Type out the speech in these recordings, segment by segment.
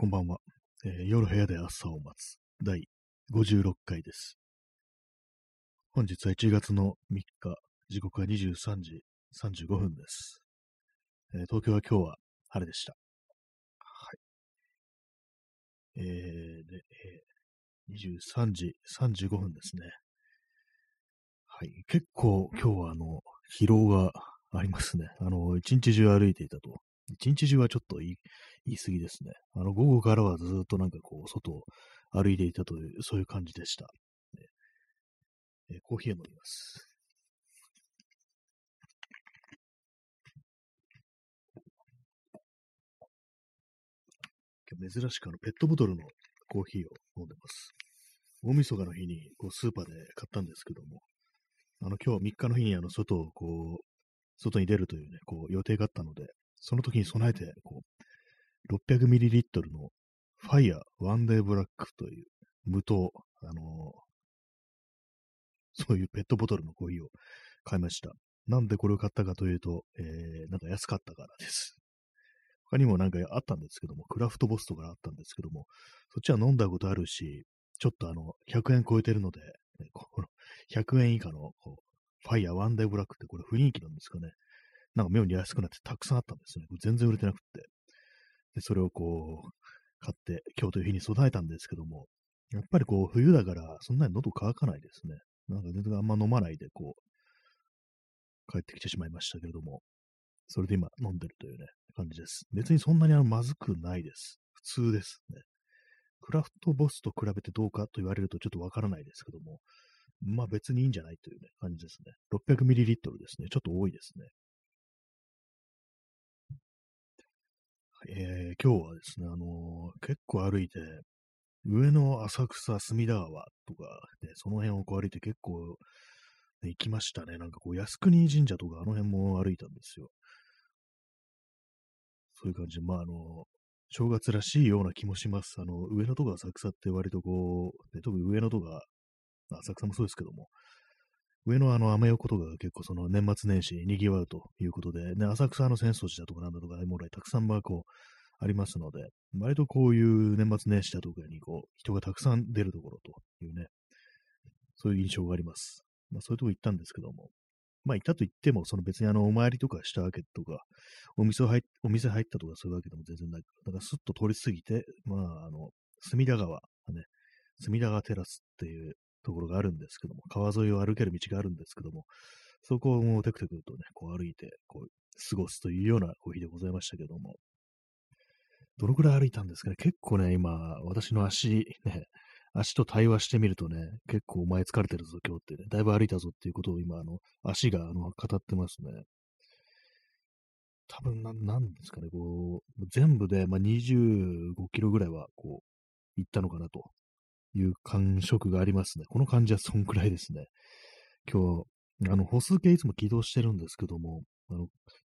こんばんは、えー夜部屋で朝を待つ第56回です。本日は1月の3日、時刻は23時35分です。えー東京は今日は晴れでした。はい。えー、で、えー23時35分ですね。はい。結構今日はあの、疲労がありますね。あの、一日中歩いていたと。一日中はちょっと言い言い過ぎですね。あの、午後からはずっとなんかこう、外を歩いていたという、そういう感じでした。えコーヒーを飲みます。今日珍しくあの、ペットボトルのコーヒーを飲んでます。大晦日の日にこうスーパーで買ったんですけども、あの、今日3日の日にあの、外をこう、外に出るというね、こう、予定があったので、その時に備えて、こう、600ml のファイヤーワンデーブラックという無糖、あのー そういうペットボトルのコーヒーを買いました。なんでこれを買ったかというと、えー、なんか安かったからです。他にもなんかあったんですけども、クラフトボスとかあったんですけども、そっちは飲んだことあるし、ちょっとあの、100円超えてるので、ねこの100円以下のこうファイヤーワンデーブラックってこれ雰囲気なんですかね。なんか妙に安くなってたくさんあったんですね。全然売れてなくって。で、それをこう、買って、今日という日に備えたんですけども、やっぱりこう、冬だから、そんなに喉乾かないですね。なんか全然あんま飲まないで、こう、帰ってきてしまいましたけれども、それで今飲んでるというね、感じです。別にそんなにあのまずくないです。普通ですね。クラフトボスと比べてどうかと言われるとちょっとわからないですけども、まあ別にいいんじゃないというね、感じですね。600ml ですね。ちょっと多いですね。えー今日はですね、あのー結構歩いて、上野浅草隅田川とか、ね、その辺をこう歩いて結構、ね行きましたね。なんかこう、靖国神社とかあの辺も歩いたんですよ。そういう感じで、まああの、正月らしいような気もします。あの、上野とか浅草って割とこう、ね特に上野とか、浅草もそうですけども、上のあの、アメ横とかが結構その年末年始に賑わうということで、ね、浅草の浅草寺だとかなんだとか、もらいたくさんまあこう、ありますので、割とこういう年末年始だとかにこう、人がたくさん出るところというね、そういう印象があります。まあそういうとこ行ったんですけども、まあ行ったと言っても、その別にあの、お参りとかしたわけとか、お店入っお店入ったとかそういうわけでも全然ない。だからスッと通り過ぎて、まああの、隅田川、ね、隅田川テラスっていうところがあるんですけども、川沿いを歩ける道があるんですけども、そこをもうテクテクとね、こう歩いて、こう、過ごすというようなコーヒーでございましたけども、どのくらい歩いたんですかね？結構ね、今、私の足、ね、足と対話してみるとね、結構お前疲れてるぞ、今日ってね、だいぶ歩いたぞっていうことを今、あの、足が、あの、語ってますね。多分な、なんですかね、こう、全部で、まあ、25キロぐらいは、こう、行ったのかなという感触がありますね。この感じはそんくらいですね。今日、あの、歩数計いつも起動してるんですけども、あの、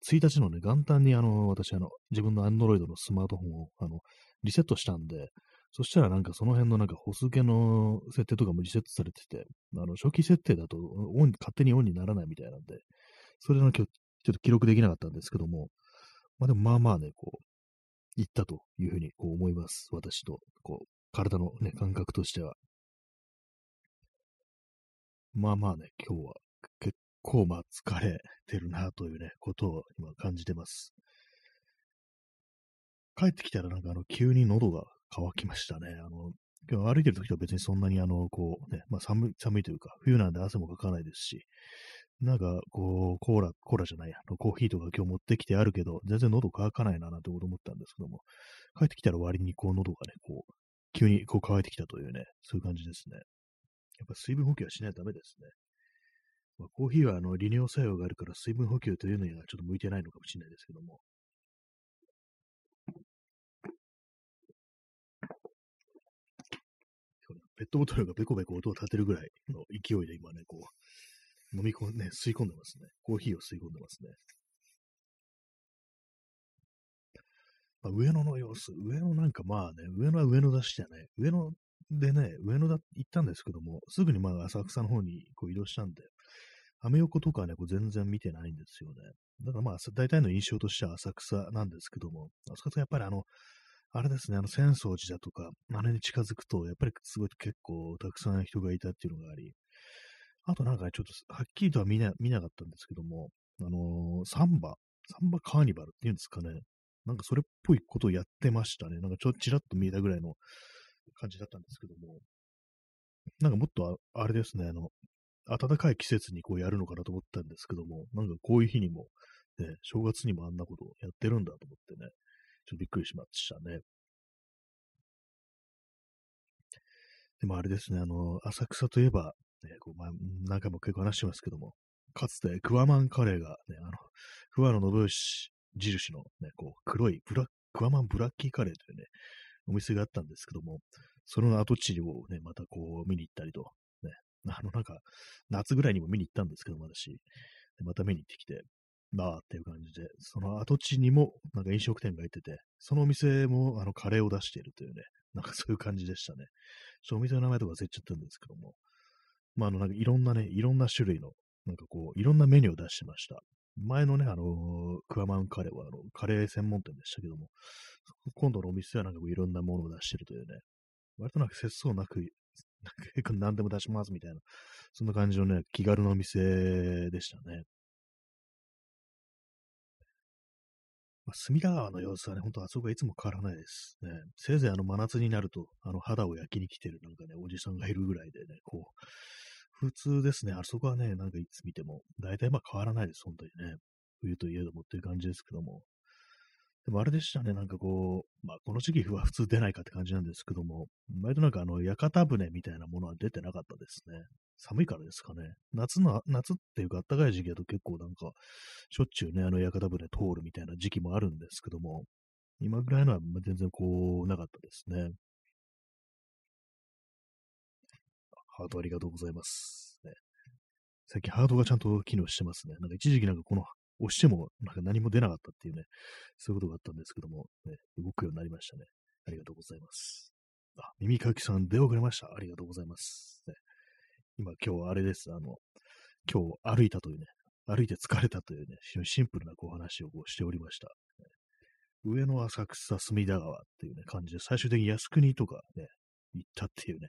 1日のね、元旦にあの、私、あの、自分の Android のスマートフォンを、あの、リセットしたんで、そしたらなんかその辺のなんか歩数計の設定とかもリセットされてて、あの、初期設定だとオン、勝手にオンにならないみたいなんで、それの今日、ちょっと記録できなかったんですけども、まあでもまあまあね、こう、行ったというふうにこう思います。私と、こう、体のね、感覚としては。まあまあね、今日は結構まあ疲れてるなというね、ことを今感じてます。帰ってきたらなんかあの、急に喉が渇きましたね。あの、今日歩いてる時と別にそんなにあの、こうね、まあ寒い、寒いというか、冬なんで汗もかかないですし、なんかこう、コーラ、コーラじゃないや、コーヒーとか今日持ってきてあるけど、全然喉乾かないななんてこと思ったんですけども、帰ってきたら割にこう喉がね、こう、急にこう乾いてきたというね、そういう感じですね。やっぱ水分補給はしないとダメですね。まあ、コーヒーはあの利尿作用があるから水分補給というのにはちょっと向いてないのかもしれないですけども。ペットボトルがベコベコ音を立てるぐらいの勢いで今ね、こう、飲み込んね、吸い込んでますね。コーヒーを吸い込んでますね。まあ、上野の様子、上野なんかまあね、上野は上野だしじゃね、上野でね、上野だ行ったんですけども、すぐにまあ浅草の方にこう移動したんで、アメ横とかね、こう全然見てないんですよね。だからまあ、大体の印象としては浅草なんですけども、浅草やっぱりあの、あれですね、あの、浅草寺だとか、あれに近づくと、やっぱりすごい結構たくさん人がいたっていうのがあり、あとなんかちょっとはっきりとは見な見なかったんですけども、あのーサンバ、サンバカーニバルっていうんですかね。なんかそれっぽいことをやってましたね。なんかちょっとちらっと見えたぐらいの感じだったんですけども、なんかもっとああれですね、あの、暖かい季節にこうやるのかなと思ったんですけども、なんかこういう日にも、ね、正月にもあんなことをやってるんだと思ってね、ちょっとびっくりしましたね。でもあれですね、あの、浅草といえば、ね、こうまあ、何回も結構話してますけども、かつてクワマンカレーが、ね、あの、桑野信義印のね、こう、黒いブラクワマンブラッキーカレーというね、お店があったんですけども、その跡地をね、またこう見に行ったりと、ね、あのなんか、夏ぐらいにも見に行ったんですけども、私、でまた見に行ってきて、なあっていう感じで、その跡地にもなんか飲食店が入ってて、そのお店もあのカレーを出しているというね、なんかそういう感じでしたね。ちょお店の名前とか忘れちゃったんですけども、まあ、あの、なんかいろんなね、いろんな種類の、なんかこう、いろんなメニューを出してました。前のね、あのー、クワマンカレーは、あの、カレー専門店でしたけども、今度のお店はなんかこういろんなものを出してるというね、割となんか節操なく、な んか何でも出しますみたいな、そんな感じのね、気軽なお店でしたね。まあ、隅田川の様子はね、ほんとあそこはいつも変わらないですね。せいぜいあの真夏になると、あの肌を焼きに来てるなんかね、おじさんがいるぐらいでね、こう、普通ですね。あそこはね、なんかいつ見ても、大体まあ変わらないです、本当にね。冬といえどもっていう感じですけども。でもあれでしたね、なんかこう、まあこの時期は普通出ないかって感じなんですけども、割となんかあの、屋形船みたいなものは出てなかったですね。寒いからですかね。夏の、夏っていうか暖かい時期だと結構なんか、しょっちゅうね、あの屋形船通るみたいな時期もあるんですけども、今ぐらいのは全然こう、なかったですね。ハートありがとうございます。ね、最近ハートがちゃんと機能してますね。なんか一時期なんかこの押してもなんか何も出なかったっていうね、そういうことがあったんですけども、ね、動くようになりましたね。ありがとうございます。あ、耳かきさん出遅れました。ありがとうございます。ね、今今日はあれです。あの、今日歩いたというね、歩いて疲れたというね、非常にシンプルなこう話をこうしておりました。上野浅草隅田川っていうね、感じで、最終的に靖国とかね、行ったっていうね。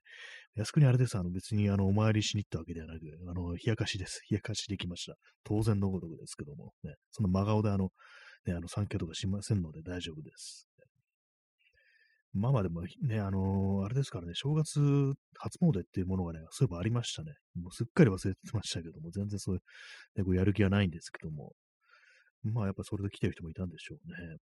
靖国あれです。あの別にあのお参りしに行ったわけではなく、あの、冷やかしです。冷やかしできました。当然のごとくですけども、ね、その真顔であの、ね、あの、参詣とかしませんので大丈夫です。まあまあでもね、あのー、あれですからね、正月初詣っていうものがね、そういえばありましたね。もうすっかり忘れてましたけども、全然そういう、ね、こうやる気はないんですけども、まあやっぱそれで来てる人もいたんでしょうね。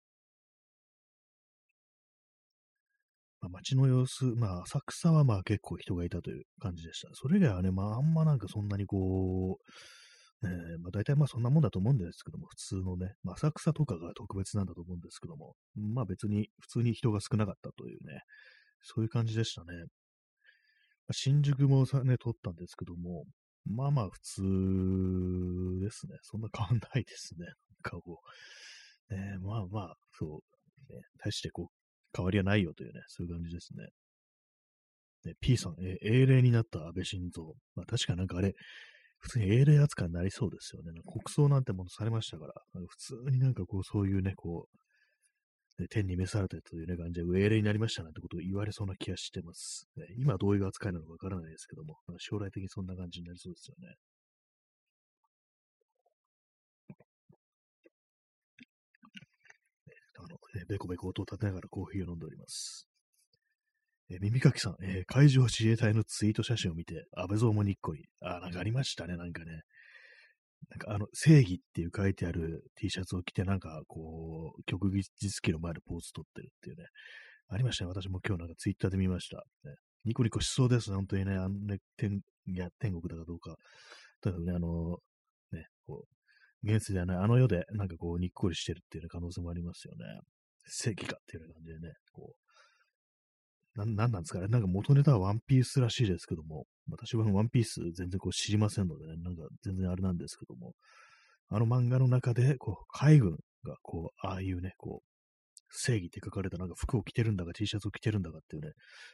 街の様子、まあ、浅草はまあ結構人がいたという感じでした。それ以外はね、まあ、あんまなんかそんなにこう、ね、まあ大体まあそんなもんだと思うんですけども、普通のね、まあ、浅草とかが特別なんだと思うんですけども、まあ別に普通に人が少なかったというね、そういう感じでしたね。新宿もさ、ね、撮ったんですけども、まあまあ普通ですね。そんな変わんないですね。なんかこう、ね、まあまあ、そう、ね、大してこう、変わりはないよというね、そういう感じですね。ね P さん、え、英霊になった安倍晋三。まあ確かなんかあれ、普通に英霊扱いになりそうですよね。国葬なんてものされましたから、普通になんかこう、そういうね、こう、ね、天に召されたというね、感じで、英霊になりましたなんてことを言われそうな気がしてます。ね、今どういう扱いなのかわからないですけども、将来的にそんな感じになりそうですよね。ベコベコ音を立てながらコーヒーを飲んでおります。え、耳かきさん、えー、海上自衛隊のツイート写真を見て、安倍蔵もにっこり。あ、なんかありましたね、なんかね。なんかあの、正義っていう書いてある T シャツを着て、なんかこう、曲技術機の前でポーズ取ってるっていうね。ありましたね。私も今日なんかツイッターで見ました。ね、ニコニコしそうです、本当にね。あのね、天、いや、天国だかどうか。とにかくね、あの、ね、こう、現世ではない、あの世でなんかこう、にっこりしてるっていう可能性もありますよね。正義かっていうような感じでね、こう、な、なんなんですかね。なんか元ネタはワンピースらしいですけども、私はワンピース全然こう知りませんのでね、なんか全然あれなんですけども、あの漫画の中で、こう、海軍がこう、ああいうね、こう、正義って書かれたなんか服を着てるんだか T シャツを着てるんだかっていうね、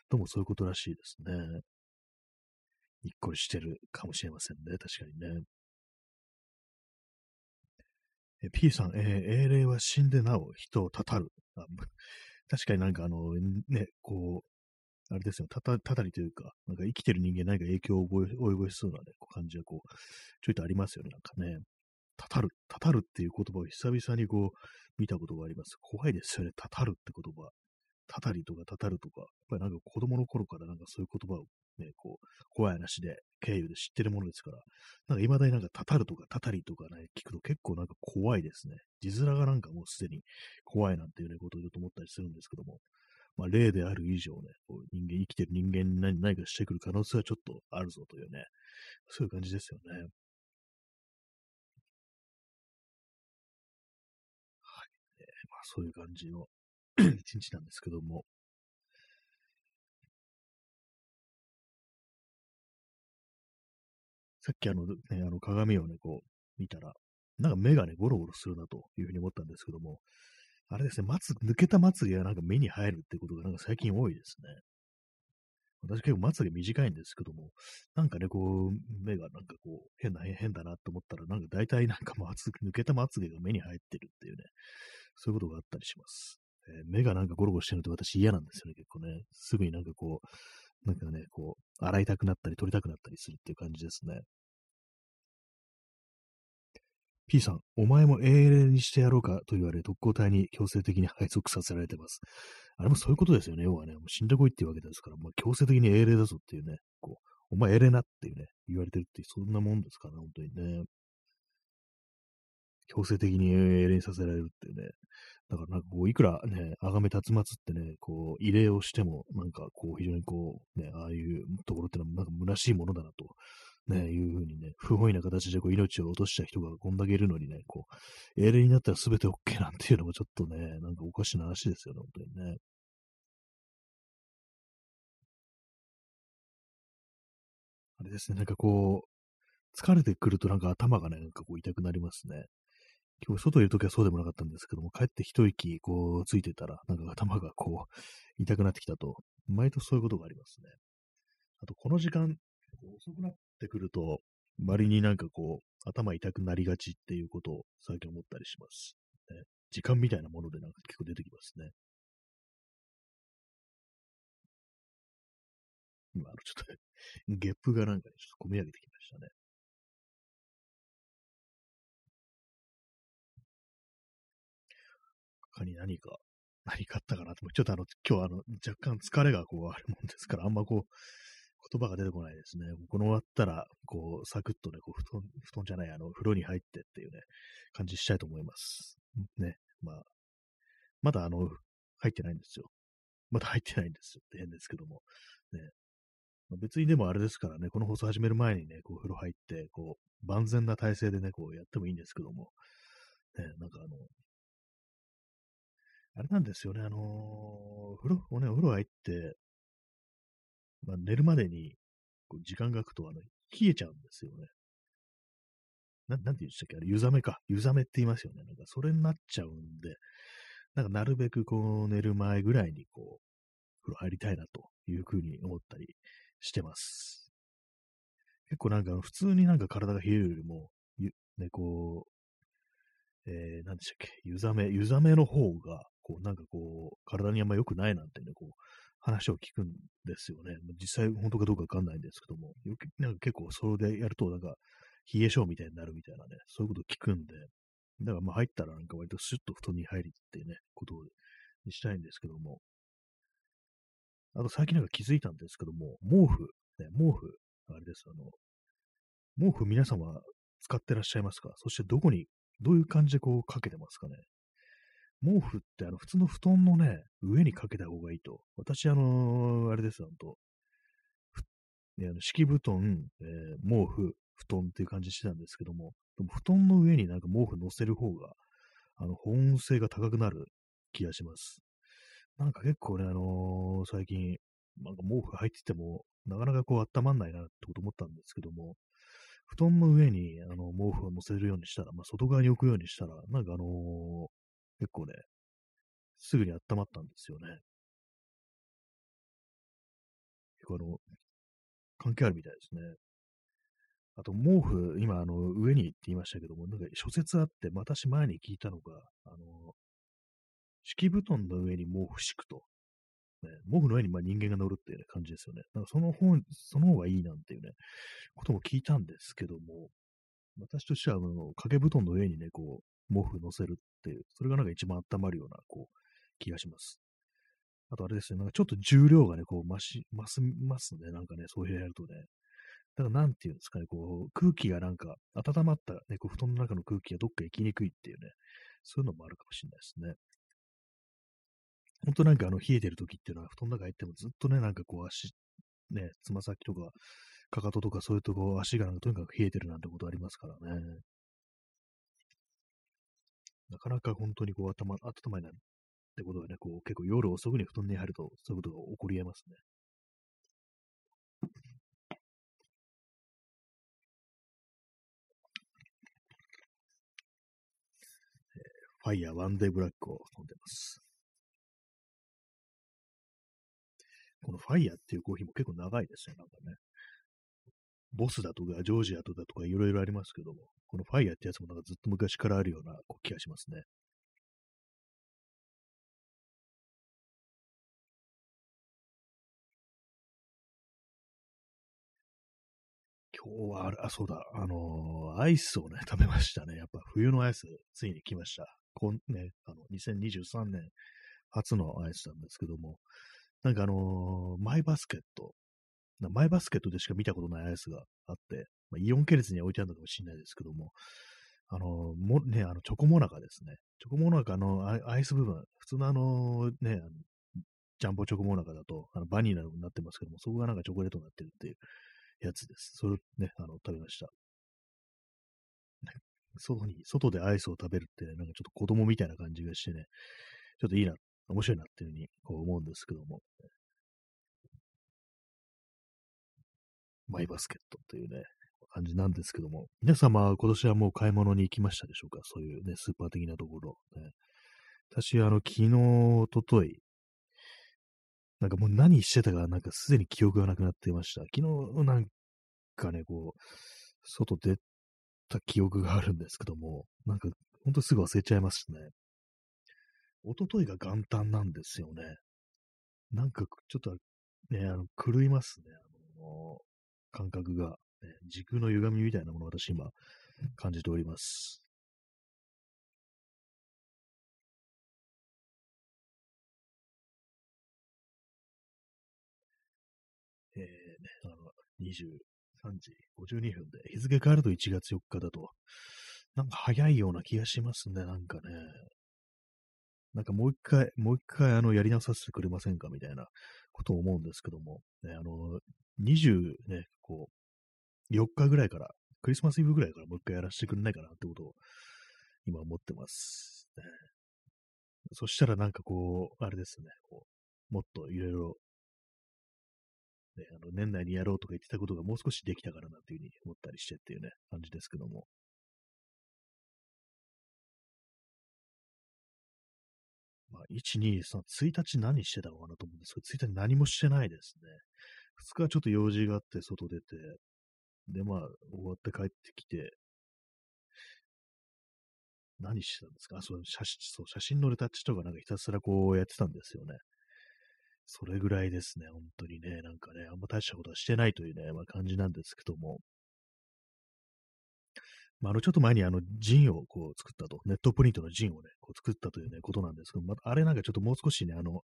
どうもそういうことらしいですね。にっこりしてるかもしれませんね、確かにね。P さん、えー、英霊は死んでなお人をたたる。確かになんかあの、ね、こう、あれですよ、たた、たたりというか、なんか生きてる人間何か影響を及ぼしそうなね、こう感じがこう、ちょいとありますよね、なんかね。たたる、たたるっていう言葉を久々にこう、見たことがあります。怖いですよね、たたるって言葉。たたりとかたたるとか、やっぱりなんか子供の頃からなんかそういう言葉をね、こう、怖い話で、経由で知ってるものですから、なんか未だになんかたたるとかたたりとかね、聞くと結構なんか怖いですね。字面がなんかもうすでに怖いなんていうね、ことをちょっと思ったりするんですけども、まあ、例である以上ね、こう人間、生きてる人間に何何かしてくる可能性はちょっとあるぞというね、そういう感じですよね。はい。えー、まあ、そういう感じの 一日なんですけども、さっきあの、ね、あの鏡をね、こう、見たら、なんか目がね、ゴロゴロするなというふうに思ったんですけども、あれですね、まつ、抜けたまつげがなんか目に入るってことがなんか最近多いですね。私結構まつげ短いんですけども、なんかね、こう、目がなんかこう、変な、変だなと思ったら、なんか大体なんかまつ、抜けたまつげが目に入ってるっていうね、そういうことがあったりします。えー、目がなんかゴロゴロしてると私嫌なんですよね、結構ね。すぐになんかこう、なんかね、こう、洗いたくなったり、取りたくなったりするっていう感じですね。P さん、お前も英霊にしてやろうかと言われ、特攻隊に強制的に配属させられてます。あれもそういうことですよね。要はね、もう死んでこいっていうわけですから、まあ、強制的に英霊だぞっていうね、こう、お前英霊なっていうね、言われてるってそんなもんですからね、本当にね。強制的に英霊にさせられるっていうね。だからなんかこう、いくらね、あがめつまつってね、こう、異例をしても、なんかこう、非常にこう、ね、ああいうところってのはなんか虚しいものだなとね、いうふうにね、不本意な形でこう命を落とした人がこんだけいるのにね、こう、英霊になったら全て OK なんていうのもちょっとね、なんかおかしな話ですよね、本当にね。あれですね、なんかこう、疲れてくるとなんか頭がね、なんかこう痛くなりますね。今日外いるときはそうでもなかったんですけども、帰って一息こうついてたら、なんか頭がこう痛くなってきたと、毎年そういうことがありますね。あと、この時間、遅くなってくると、周りになんかこう、頭痛くなりがちっていうことを最近思ったりします。ね、時間みたいなものでなんか結構出てきますね。今、あの、ちょっとゲップがなんかね、ちょっと込み上げてきましたね。他に何か、何かあったかなと、ちょっとあの、今日あの、若干疲れがこう あるもんですから、あんまこう、言葉が出てこないですね。この終わったら、こう、サクッとね、こう布団、布団じゃない、あの、風呂に入ってっていうね、感じしたいと思います。ね。まあ、まだあの、入ってないんですよ。まだ入ってないんですよって変ですけども。ね。まあ、別にでもあれですからね、この放送始める前にね、こう、風呂入って、こう、万全な体制でね、こう、やってもいいんですけども、ね、なんかあの、あれなんですよね、あのー、風呂、ね、お風呂入って、まあ、寝るまでにこう時間が空くとあの冷えちゃうんですよね。ななんて言うんでしたっけあれ、湯冷めか。湯冷めって言いますよね。なんかそれになっちゃうんで、なんかなるべくこう寝る前ぐらいにこう、風呂入りたいなというふうに思ったりしてます。結構なんか普通になんか体が冷えるよりも、ね、こう、えー、なんでしたっけ、湯冷め、湯冷めの方が、こう、なんかこう、体にあんま良くないなんてね、こう、話を聞くんですよね。実際本当かどうかわかんないんですけども、よくなんか結構それでやると、なんか、冷え性みたいになるみたいなね、そういうこと聞くんで、だからまあ入ったらなんか割とスッと布団に入りってね、ことにしたいんですけども、あと最近なんか気づいたんですけども、毛布、ね、毛布、あれです、あの、毛布皆様使ってらっしゃいますか？そしてどこに、どういう感じでこうかけてますかね？毛布ってあの普通の布団のね、上にかけた方がいいと。私、あのー、あれです、ほんと。ね、あの敷布団、えー、毛布、布団っていう感じしてたんですけども、でも布団の上になんか毛布乗せる方が、あの、保温性が高くなる気がします。なんか結構ね、あのー、最近、なんか毛布入ってても、なかなかこう温まんないなってこと思ったんですけども、布団の上にあの毛布を乗せるようにしたら、まあ、外側に置くようにしたら、なんかあのー、結構ね、すぐに温まったんですよね。結構あの、関係あるみたいですね。あと、毛布、今、あの、上にって言いましたけども、なんか諸説あって、私前に聞いたのが、あの、敷布団の上に毛布敷くと。ね、毛布の上にまあ人間が乗るっていう、ね、感じですよね。なんかその方、その方がいいなんていうね、ことも聞いたんですけども、私としては、あの、掛け布団の上にね、こう、毛布乗せるっていう、それがなんか一番温まるような、こう、気がします。あとあれですね、なんかちょっと重量がね、こう、増し、増す、ますね、なんかね、そういうやるとね。だからなんていうんですかね、こう、空気がなんか、温まったね、こう、布団の中の空気がどっか行きにくいっていうね、そういうのもあるかもしれないですね。本当なんかあの、冷えてる時っていうのは、布団の中入ってもずっとね、なんかこう、足、ね、つま先とか、かかととかそういうとこ、足がなんかとにかく冷えてるなんてことありますからね。なかなか本当にこう頭、温まりないってことがね、こう結構夜遅くに布団に入るとそういうことが起こり得ますね。ファイヤーワンデーブラックを飲んでます。このファイヤーっていうコーヒーも結構長いですね、なんかね。ボスだとか、ジョージアとかとかいろいろありますけども、このファイヤーってやつもなんかずっと昔からあるような気がしますね。今日はあれ、あ、そうだ、あのー、アイスをね、食べましたね。やっぱ冬のアイス、ついに来ました。こんね、あの、2023年初のアイスなんですけども、なんかあのー、マイバスケットマイバスケットでしか見たことないアイスがあって、まあ、イオン系列に置いてあるのかもしれないですけども、あの、も、ね、あの、チョコモナカですね。チョコモナカのアイス部分、普通のあの、ね、あのジャンボチョコモナカだと、あのバニラになってますけども、そこがなんかチョコレートになってるっていうやつです。それをね、あの、食べました。外に、外でアイスを食べるって、ね、なんかちょっと子供みたいな感じがしてね、ちょっといいな、面白いなっていうふうにこう思うんですけども、マイバスケットというね、感じなんですけども、皆様、今年はもう買い物に行きましたでしょうか？そういうね、スーパー的なところ。ね、私、あの、昨日、おととい、なんかもう何してたか、なんかすでに記憶がなくなっていました。昨日、なんかね、こう、外出た記憶があるんですけども、なんか、ほんとすぐ忘れちゃいますね。おとといが元旦なんですよね。なんか、ちょっと、ね、あの、狂いますね。あの感覚が、ね、時空の歪みみたいなものを私今感じております。えー、ね、あの、23時52分で、日付変わると1月4日だと、なんか早いような気がしますね、なんかね。なんかもう一回、もう一回あの、やり直させてくれませんかみたいなことを思うんですけども、ね、あの、20ね、こう、4日ぐらいから、クリスマスイブぐらいからもう一回やらせてくれないかなってことを今思ってます。ね、そしたらなんかこう、あれですね、こうもっといろいろ、ね、あの年内にやろうとか言ってたことがもう少しできたからなっていうふうに思ったりしてっていうね、感じですけども。1、2、3、1日何してたのかなと思うんですけど、1日何もしてないですね。2日はちょっと用事があって外出て、で、まあ、終わって帰ってきて、何してたんですか？そう写真、そう、写真のレタッチとかなんかひたすらこうやってたんですよね。それぐらいですね、本当にね、なんかね、あんま大したことはしてないというね、まあ、感じなんですけども。まあ、あの、ちょっと前にあの、ジンをこう作ったと、ネットプリントのジンをね、こう作ったというね、ことなんですけど、まあ、あれなんかちょっともう少しね、あの、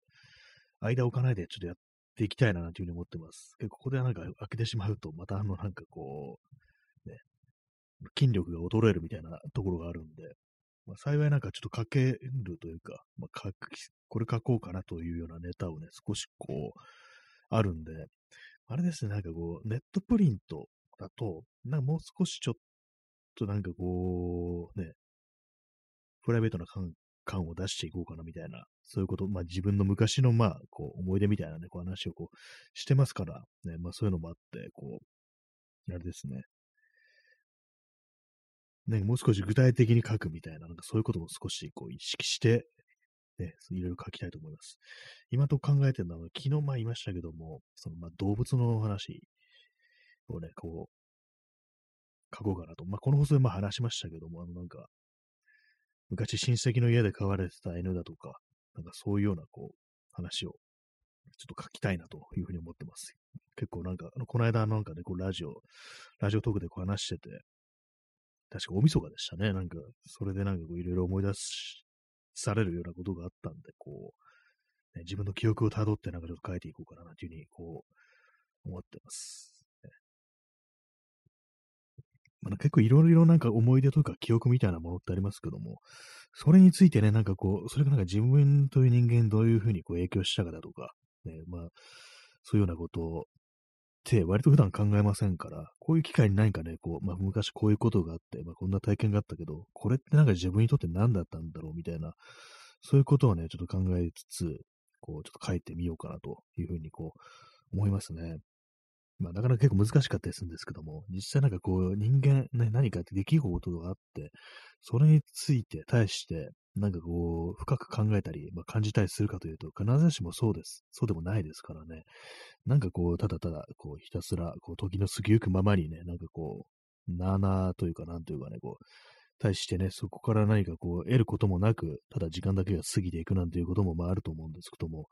間置かないでちょっとやっていきたいな、というふうに思ってます。ここでなんか開けてしまうと、またあの、なんかこう、ね、筋力が衰えるみたいなところがあるんで、まあ、幸いなんかちょっと書けるというか、まあ、書これ書こうかなというようなネタをね、少しこう、あるんで、あれですね、なんかこう、ネットプリントだと、なんかもう少しちょっとなんかこう、ね、プライベートな感感を出していこうかなみたいな、そういうこと、まあ自分の昔のまあ、こう思い出みたいなね、こう話をこうしてますから、ね、まあそういうのもあって、こう、あれですね。ね、もう少し具体的に書くみたいな、なんかそういうことも少しこう意識して、ね、いろいろ書きたいと思います。今と考えてるのは、昨日まあ言いましたけども、そのまあ動物の話をね、こう、書こうかなと。まあこの放送でまあ話しましたけども、あのなんか、昔親戚の家で飼われてた犬だとか、なんかそういうようなこう、話を、ちょっと書きたいなというふうに思ってます。結構なんか、あのこの間なんかね、こうラジオ、ラジオトークでこう話してて、確か大晦日でしたね。なんか、それでなんかこういろいろ思い出されるようなことがあったんで、こう、ね、自分の記憶をたどってなんかちょっと書いていこうかなというふうに、こう、思ってます。まあ、結構いろいろなんか思い出とか記憶みたいなものってありますけども、それについてね、なんかこう、それがなんか自分という人間どういうふうにこう影響したかだとか、ね、まあ、そういうようなことって割と普段考えませんから、こういう機会に何かね、こう、まあ昔こういうことがあって、まあこんな体験があったけど、これってなんか自分にとって何だったんだろうみたいな、そういうことをね、ちょっと考えつつ、こう、ちょっと書いてみようかなというふうにこう、思いますね。まあなかなか結構難しかったりするんですけども、実際なんかこう、人間ね、何か出来事があって、それについて、対して、なんかこう、深く考えたり、まあ、感じたりするかというと、必ずしもそうです。そうでもないですからね。なんかこう、ただただ、こう、ひたすら、こう、時の過ぎゆくままにね、なんかこう、なーなーというか、なんというかね、こう、対してね、そこから何かこう、得ることもなく、ただ時間だけが過ぎていくなんていうことも、まあ、あると思うんですけども、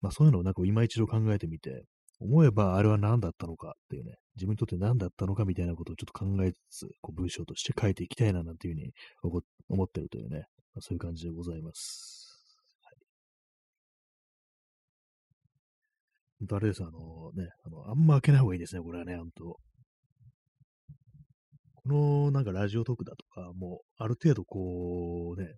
まあ、そういうのをなんか今一度考えてみて、思えばあれは何だったのかっていうね、自分にとって何だったのかみたいなことをちょっと考えつつ、こう文章として書いていきたいななんていうふうに思ってるというね、まあ、そういう感じでございます。はい、あれです、あのね、あの、あんま開けない方がいいですね、これはね、本当このなんかラジオトークだとか、もうある程度こうね、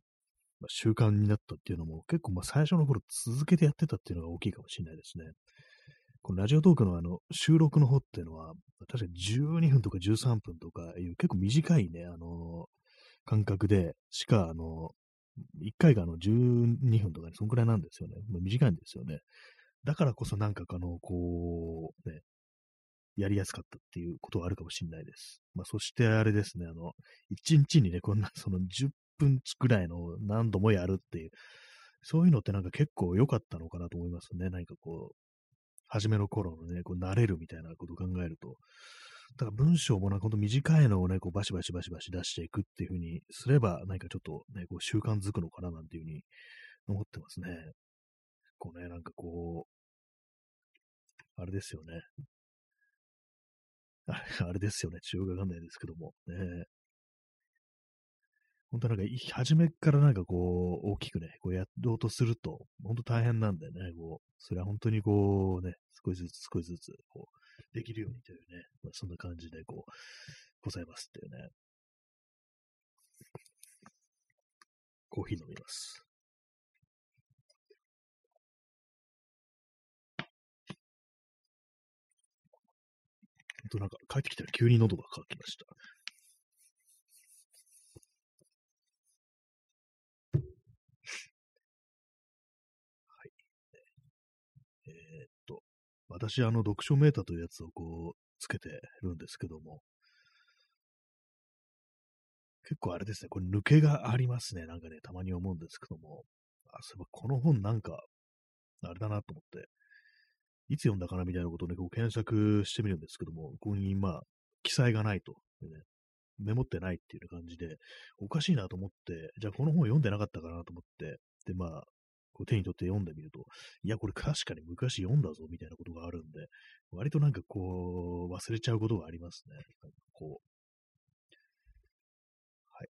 まあ、習慣になったっていうのも結構まあ最初の頃続けてやってたっていうのが大きいかもしれないですね。このラジオトークのあの収録の方っていうのは、確か12分とか13分とかいう結構短いね、あの感覚でしか、あの1回があの12分とかね、そんくらいなんですよね。もう短いんですよね。だからこそなんかあの、こう、ね、やりやすかったっていうことはあるかもしれないです。まあ、そしてあれですね、あの、1日にね、こんなその10分くらいの何度もやるっていう、そういうのってなんか結構良かったのかなと思いますね。何かこう、初めの頃のね、こう慣れるみたいなことを考えると。だから文章もなんかほんと短いのをね、こうバシバシバシバシ出していくっていう風にすれば、何かちょっとね、こう習慣づくのかななんていう風に思ってますね。こうね、なんかこう、あれですよね。あれですよね。中国わかんないですけども。ね。本当なんか、初めからなんかこう、大きくね、こうやろうとすると、本当大変なんでね、こう、それは本当にこうね、少しずつ少しずつ、こう、できるようにというね、まあ、そんな感じで、こう、ございますっていうね。コーヒー飲みます。本当なんか帰ってきたら急に喉が渇きました。私、あの、読書メーターというやつをこう、つけてるんですけども、結構あれですね、これ抜けがありますね。なんかね、たまに思うんですけども、あ、そういえばこの本なんか、あれだなと思って、いつ読んだかなみたいなことをね、こう検索してみるんですけども、ここにまあ、記載がないと、ね、メモってないっていう感じで、おかしいなと思って、じゃあこの本読んでなかったかなと思って、で、まあ、こう手に取って読んでみると、いや、これ確かに昔読んだぞ、みたいなことがあるんで、割となんかこう、忘れちゃうことがありますね。なんかこう。はい。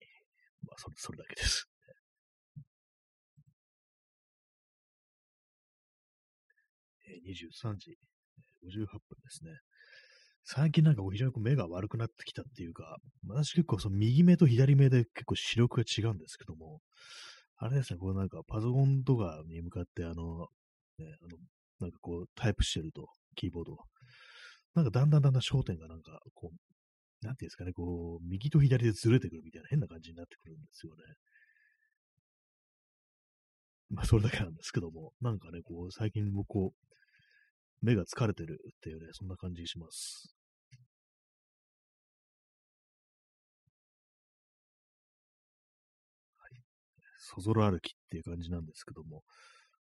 まあ、それ、それだけです。23時58分ですね。最近なんか非常に目が悪くなってきたっていうか、私結構その右目と左目で結構視力が違うんですけども、あれですね、こうなんかパソコンとかに向かって、あの、ね、あの、なんかこうタイプしてると、キーボード。なんかだんだんだんだん焦点がなんか、こう、なんていうんですかね、こう、右と左でずれてくるみたいな変な感じになってくるんですよね。まあ、それだけなんですけども、なんかね、こう、最近もこう、目が疲れてるっていうね、そんな感じします。そぞろ歩きっていう感じなんですけども、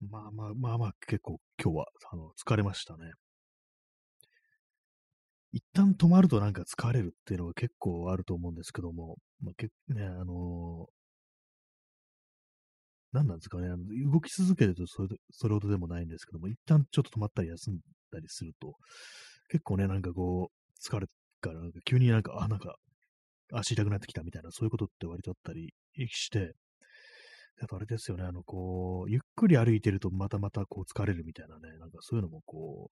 まあまあまあまあ結構今日はあの疲れましたね。一旦止まるとなんか疲れるっていうのが結構あると思うんですけども、まあ、けね、あの何なんですかね、あの動き続けるとそれそれほどでもないんですけども、一旦ちょっと止まったり休んだりすると、結構ね、なんかこう、疲れから急になんか、あ、なんか、足痛くなってきたみたいな、そういうことって割とあったりして、あとあれですよね、あの、こう、ゆっくり歩いてるとまたまたこう疲れるみたいなね、なんかそういうのもこ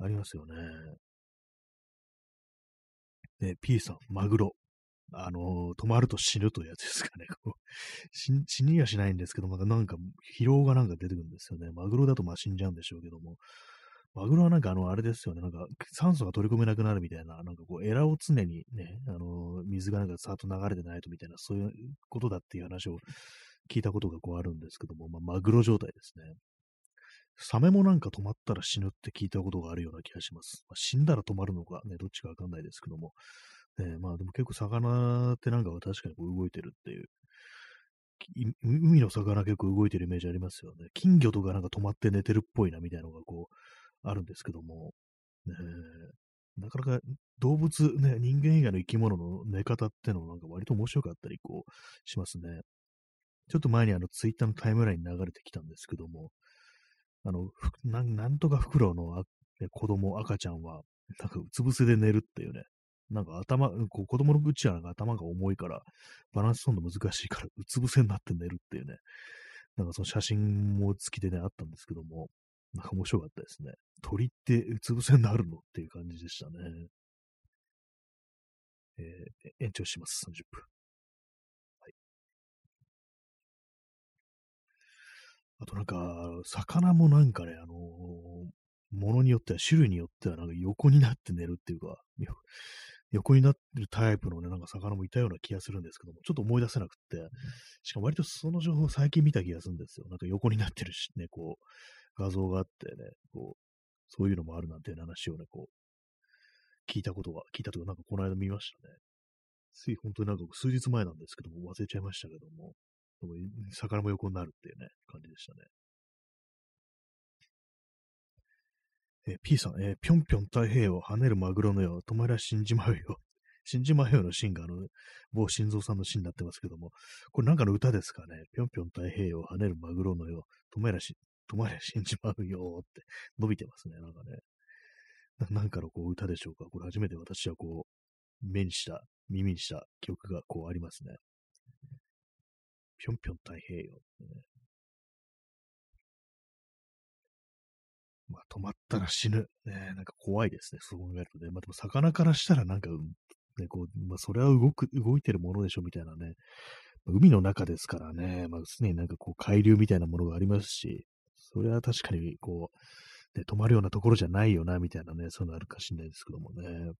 う、ありますよね。で、P さん、マグロ。あの、止まると死ぬというやつですかね。こう死死にはしないんですけど、またなんか疲労がなんか出てくるんですよね。マグロだとまあ死んじゃうんでしょうけども、マグロはなんかあの、あれですよね。なんか酸素が取り込めなくなるみたいな、なんかこう、エラを常にね、あの、水がなんかさーっと流れてないとみたいな、そういうことだっていう話を聞いたことがこうあるんですけども、まあ、マグロ状態ですね。サメもなんか止まったら死ぬって聞いたことがあるような気がします。まあ、死んだら止まるのかね、どっちかわかんないですけども。ね、まあでも結構魚ってなんかは確かにこう動いてるっていう。海の魚結構動いてるイメージありますよね。金魚とかなんか止まって寝てるっぽいなみたいなのがこうあるんですけども。ね、なかなか動物、ね、人間以外の生き物の寝方ってのなんか割と面白かったりこうしますね。ちょっと前にあのツイッターのタイムラインに流れてきたんですけども、あの、ななんとかフクロウの子供、赤ちゃんは、なんかうつ伏せで寝るっていうね、なんか頭、こう子供のうちはなんか頭が重いから、バランス取るの難しいから、うつ伏せになって寝るっていうね、なんかその写真も付きでね、あったんですけども、なんか面白かったですね。鳥ってうつ伏せになるの？っていう感じでしたね。えー、延長します、30分。あとなんか、魚もなんかね、あのー、ものによっては、種類によっては、なんか横になって寝るっていうか、横になってるタイプのね、なんか魚もいたような気がするんですけども、ちょっと思い出せなくって、しかも割とその情報最近見た気がするんですよ。なんか横になってるしね、こう、画像があってね、こう、そういうのもあるなんていう話をね、こう、聞いたことが、聞いたとか、なんかこの間見ましたね。つい本当になんか数日前なんですけども、忘れちゃいましたけども、魚も横になるっていうね、感じでしたね。えー、P さん、えー、ぴょんぴょん太平洋跳ねるマグロのよ、止まりゃ死んじまうよ。死んじまうよのシーンが、あの、某心臓さんのシーンになってますけども、これなんかの歌ですかね？ぴょんぴょん太平洋跳ねるマグロのよ、止まりゃし、止まりゃ死んじまうよって伸びてますね、なんかね。なんかのこう歌でしょうか？これ初めて私はこう、目にした、耳にした記憶がこうありますね。ぴょんぴょん太平洋、ね。まあ、止まったら死ぬ。ね、なんか怖いですね。そう考えるとね。まあ、でも魚からしたらなんか、ね、こう、まあ、それは動く、動いてるものでしょ、みたいなね。海の中ですからね。まあ、常になんかこう、海流みたいなものがありますし、それは確かに、こう、ね、止まるようなところじゃないよな、みたいなね、そういうのあるかしれないですけどもね。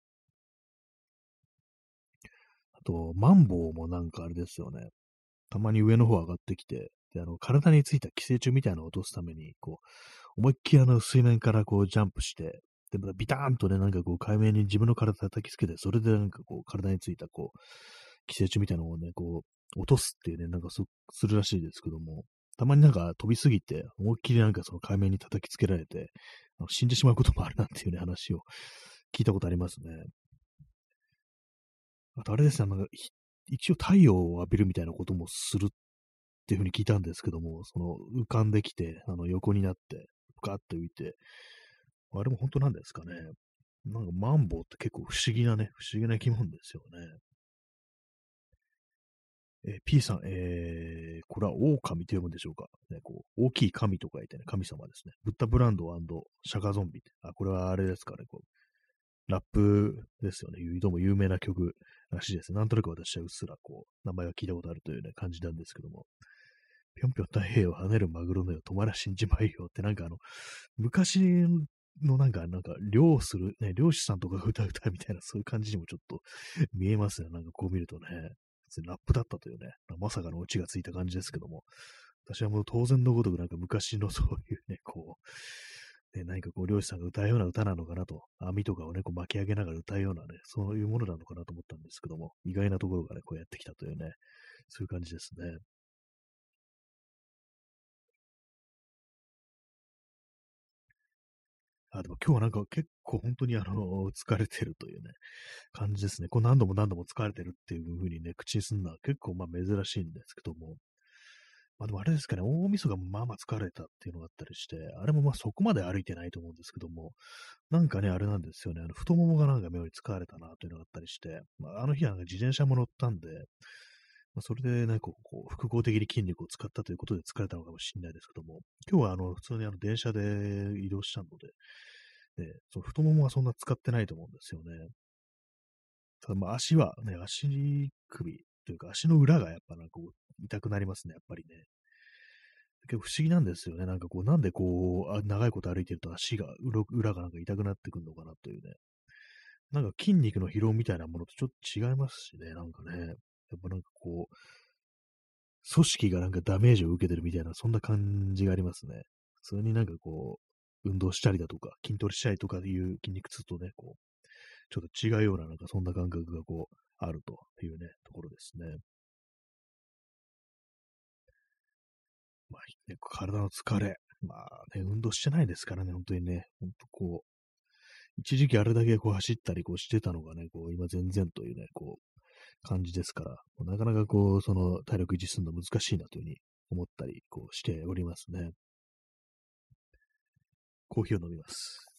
あと、マンボウもなんかあれですよね。たまに上の方上がってきて、で、あの、体についた寄生虫みたいなのを落とすために、こう、思いっきりあの、水面からこう、ジャンプして、で、またビターンとね、なんかこう、海面に自分の体叩きつけて、それでなんかこう、体についたこう、寄生虫みたいなのをね、こう、落とすっていうね、なんかすするらしいですけども、たまになんか飛びすぎて、思いっきりなんかその海面に叩きつけられて、あの死んでしまうこともあるなんていうね、話を聞いたことありますね。あとあれですね、なんか一応太陽を浴びるみたいなこともするっていうふうに聞いたんですけども、その浮かんできて、あの横になって、ガーッと浮いて、あれも本当なんですかね。なんかマンボウって結構不思議なね、不思議な生き物ですよね。えー、P さん、えー、これは狼と読むんでしょうか？ね、こう大きい神と書いてね、神様ですね。ブッダブランドシャガゾンビ。あ、これはあれですかね。こうラップですよね。どうも有名な曲らしいです。なんとなく私はうっすらこう、名前は聞いたことあるというね、感じなんですけども。ぴょんぴょん太平洋跳ねるマグロのよ、止まら死んじまいよってなんかあの、昔のなんか、なんか、漁する、ね、漁師さんとかが歌う歌みたいな、そういう感じにもちょっと見えますね。なんかこう見るとね、普通ラップだったというね、まさかのオチがついた感じですけども、私はもう当然のごとくなんか昔のそういうね、こう、ね、何かこう、漁師さんが歌うような歌なのかなと、網とかをね、こう巻き上げながら歌うようなね、そういうものなのかなと思ったんですけども、意外なところがね、こうやってきたというね、そういう感じですね。あ、でも今日はなんか結構本当にあの、疲れてるというね、感じですね。こう何度も何度も疲れてるっていう風にね、口にするのは結構まあ珍しいんですけども、まあでもあれですかね、大晦日もまあまあ疲れたっていうのがあったりして、あれもまあそこまで歩いてないと思うんですけども、なんかね、あれなんですよね、あの太ももがなんか妙に疲れたなというのがあったりして、まあ、あの日はなんか自転車も乗ったんで、まあ、それでね、こう、こう複合的に筋肉を使ったということで疲れたのかもしれないですけども、今日はあの、普通にあの電車で移動したので、ね、その太ももはそんな使ってないと思うんですよね。ただま足はね、足首というか足の裏がやっぱなんかこう痛くなりますね、やっぱりね。結構不思議なんですよね。なんかこう、なんでこう、長いこと歩いてると足が、裏がなんか痛くなってくるのかなというね。なんか筋肉の疲労みたいなものとちょっと違いますしね、なんかね。やっぱなんかこう、組織がなんかダメージを受けてるみたいな、そんな感じがありますね。それになんかこう、運動したりだとか、筋トレしたりとかいう筋肉痛とね、こう、ちょっと違うような、なんかそんな感覚がこう、あるというね、ところですね。まあ、ね、体の疲れ。まあね、運動してないですからね、本当にね、本当こう、一時期あれだけこう走ったりこうしてたのがね、こう今全然というね、こう、感じですから、なかなかこう、その体力維持するの難しいなというふうに思ったり、こうしておりますね。コーヒーを飲みます。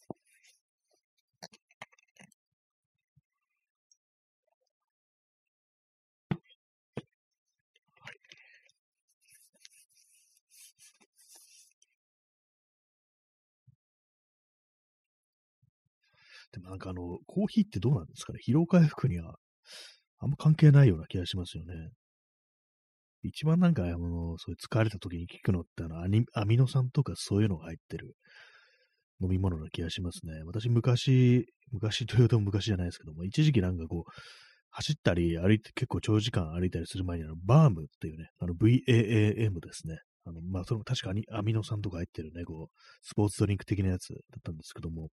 なんかあの、コーヒーってどうなんですかね？疲労回復にはあんま関係ないような気がしますよね。一番なんか、あの、そういう疲れた時に効くのってあのアニ、アミノ酸とかそういうのが入ってる飲み物な気がしますね。私昔、昔というと昔じゃないですけども、一時期なんかこう、走ったり歩いて結構長時間歩いたりする前にあの、バームっていうね、あの VAAM ですね。あの、まあ、それも確かにアミノ酸とか入ってるね、こう、スポーツドリンク的なやつだったんですけども、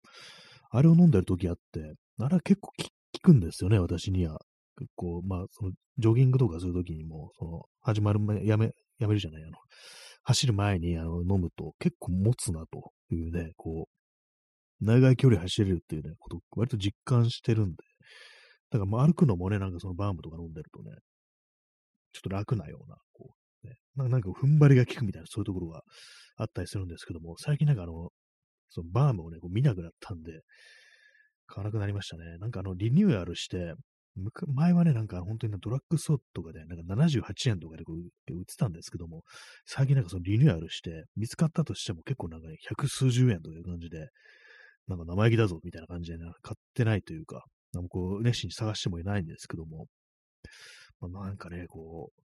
あれを飲んでる時あって、あれは結構効くんですよね、私には。結構、まあ、その、ジョギングとかするときにも、その、始まる前、やめ、やめるじゃない、あの、走る前に、あの、飲むと結構持つなというね、こう、長い距離走れるっていうね、こと割と実感してるんで、だから、まあ、歩くのもね、なんかそのバームとか飲んでるとね、ちょっと楽なような、こう、ね、なんか踏ん張りが効くみたいな、そういうところがあったりするんですけども、最近なんかあの、そのバームをね、こう見なくなったんで、買わなくなりましたね。なんかあの、リニューアルして、前はね、なんか本当にドラッグストアとかで、なんか78円とかでこう売ってたんですけども、最近なんかそのリニューアルして、見つかったとしても結構なんかね、百数十円という感じで、なんか生意気だぞみたいな感じで、ね、買ってないというか、なんかこう熱心に探してもいないんですけども、まあ、なんかね、こう、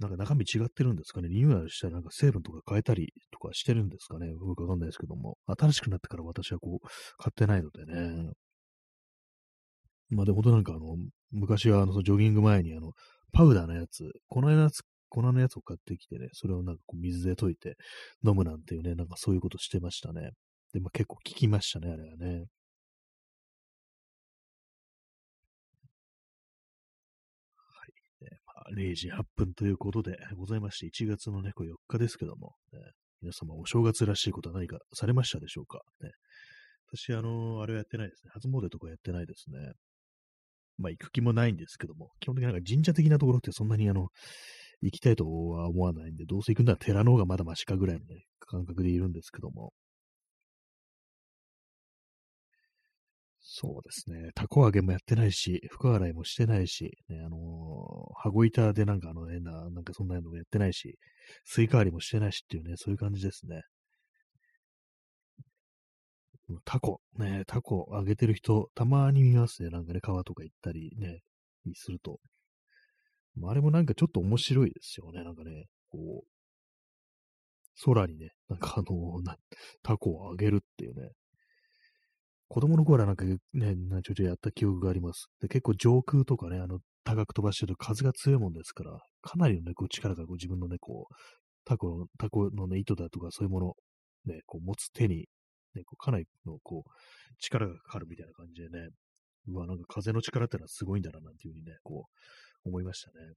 なんか中身違ってるんですかね。リニューアルしたらなんか成分とか変えたりとかしてるんですかね。よくわかんないですけども。新しくなってから私はこう、買ってないのでね。まあで、ほんとなんかあの、昔はあの、ジョギング前にあの、パウダーのやつ、粉のやつ、粉のやつを買ってきてね、それをなんかこう水で溶いて飲むなんていうね、なんかそういうことしてましたね。で、まあ結構効きましたね、あれはね。0時8分ということでございまして、1月のね、これ4日ですけども、ね、皆様お正月らしいことは何かされましたでしょうか、ね、私、あの、あれはやってないですね。初詣とかやってないですね。まあ行く気もないんですけども、基本的になんか神社的なところってそんなにあの、行きたいとは思わないんで、どうせ行くなら寺の方がまだマシかぐらいのね、感覚でいるんですけども。そうですね。タコ揚げもやってないし、福洗いもしてないし、ね、あのー、羽子板でなんかあの変な、なんかそんなのもやってないし、スイカ割りもしてないしっていうね、そういう感じですね。タコ、ね、タコあげてる人、たまに見ますね。なんかね、川とか行ったりね、にすると。あれもなんかちょっと面白いですよね。なんかね、こう、空にね、なんかあの、な凧をあげるっていうね。子供の頃はなんかね、ちょちょやった記憶があります。で結構上空とかね、あの、高く飛ばしてると風が強いもんですから、かなりのね、こう力がこう自分のね、こう、タコの、タコのね、糸だとかそういうもの、ね、こう持つ手にね、こうかなりのこう力がかかるみたいな感じでね、うわ、なんか風の力ってのはすごいんだな、なんていうふうにね、こう思いましたね。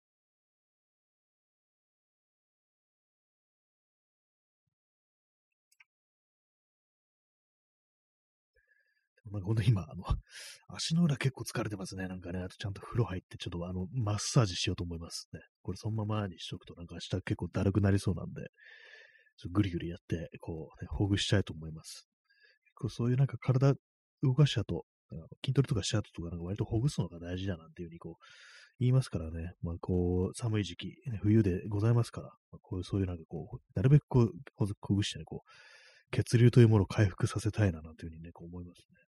なんか本当に今、あの、足の裏結構疲れてますね。なんかね、あとちゃんと風呂入って、ちょっとあの、マッサージしようと思いますね。これそのままにしとくと、なんか明日結構だるくなりそうなんで、ちょぐりぐりやって、こう、ね、ほぐしたいと思います。結構そういうなんか体動かした後、筋トレとかした後とか、なんか割とほぐすのが大事だなんていうふうにこう、言いますからね。まあ、こう、寒い時期、ね、冬でございますから、まあ、こういう、そういうなんかこう、なるべくこう、ほぐしてね、こう、血流というものを回復させたいな、なんていうふうにね、こう思いますね。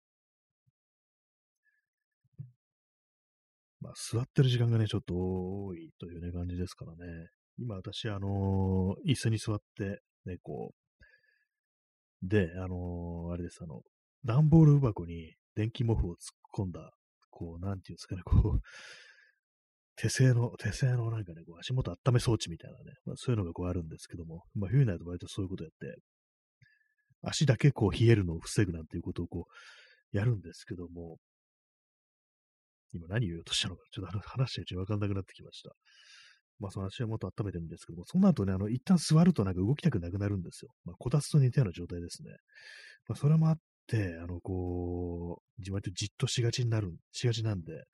まあ、座ってる時間がね、ちょっと多いというね、感じですからね。今私、あのー、椅子に座って、ね、こう、で、あのー、あれです、あの、段ボール箱に電気毛布を突っ込んだ、こう、なんていうんですかね、こう、手製の、手製のなんかね、こう足元温め装置みたいなね、まあ、そういうのがこうあるんですけども、まあ冬になると割とそういうことやって、足だけこう冷えるのを防ぐなんていうことをこう、やるんですけども、今何言おうとしたのか、ちょっと話してるうちわかんなくなってきました。まあ、その足元温めてるんですけども、その後ね、あの、一旦座るとなんか動きたくなくなるんですよ。まあ、こたつと似たような状態ですね。まあ、それもあって、あの、こう、じわりとじっとしがちになる、しがちなんで、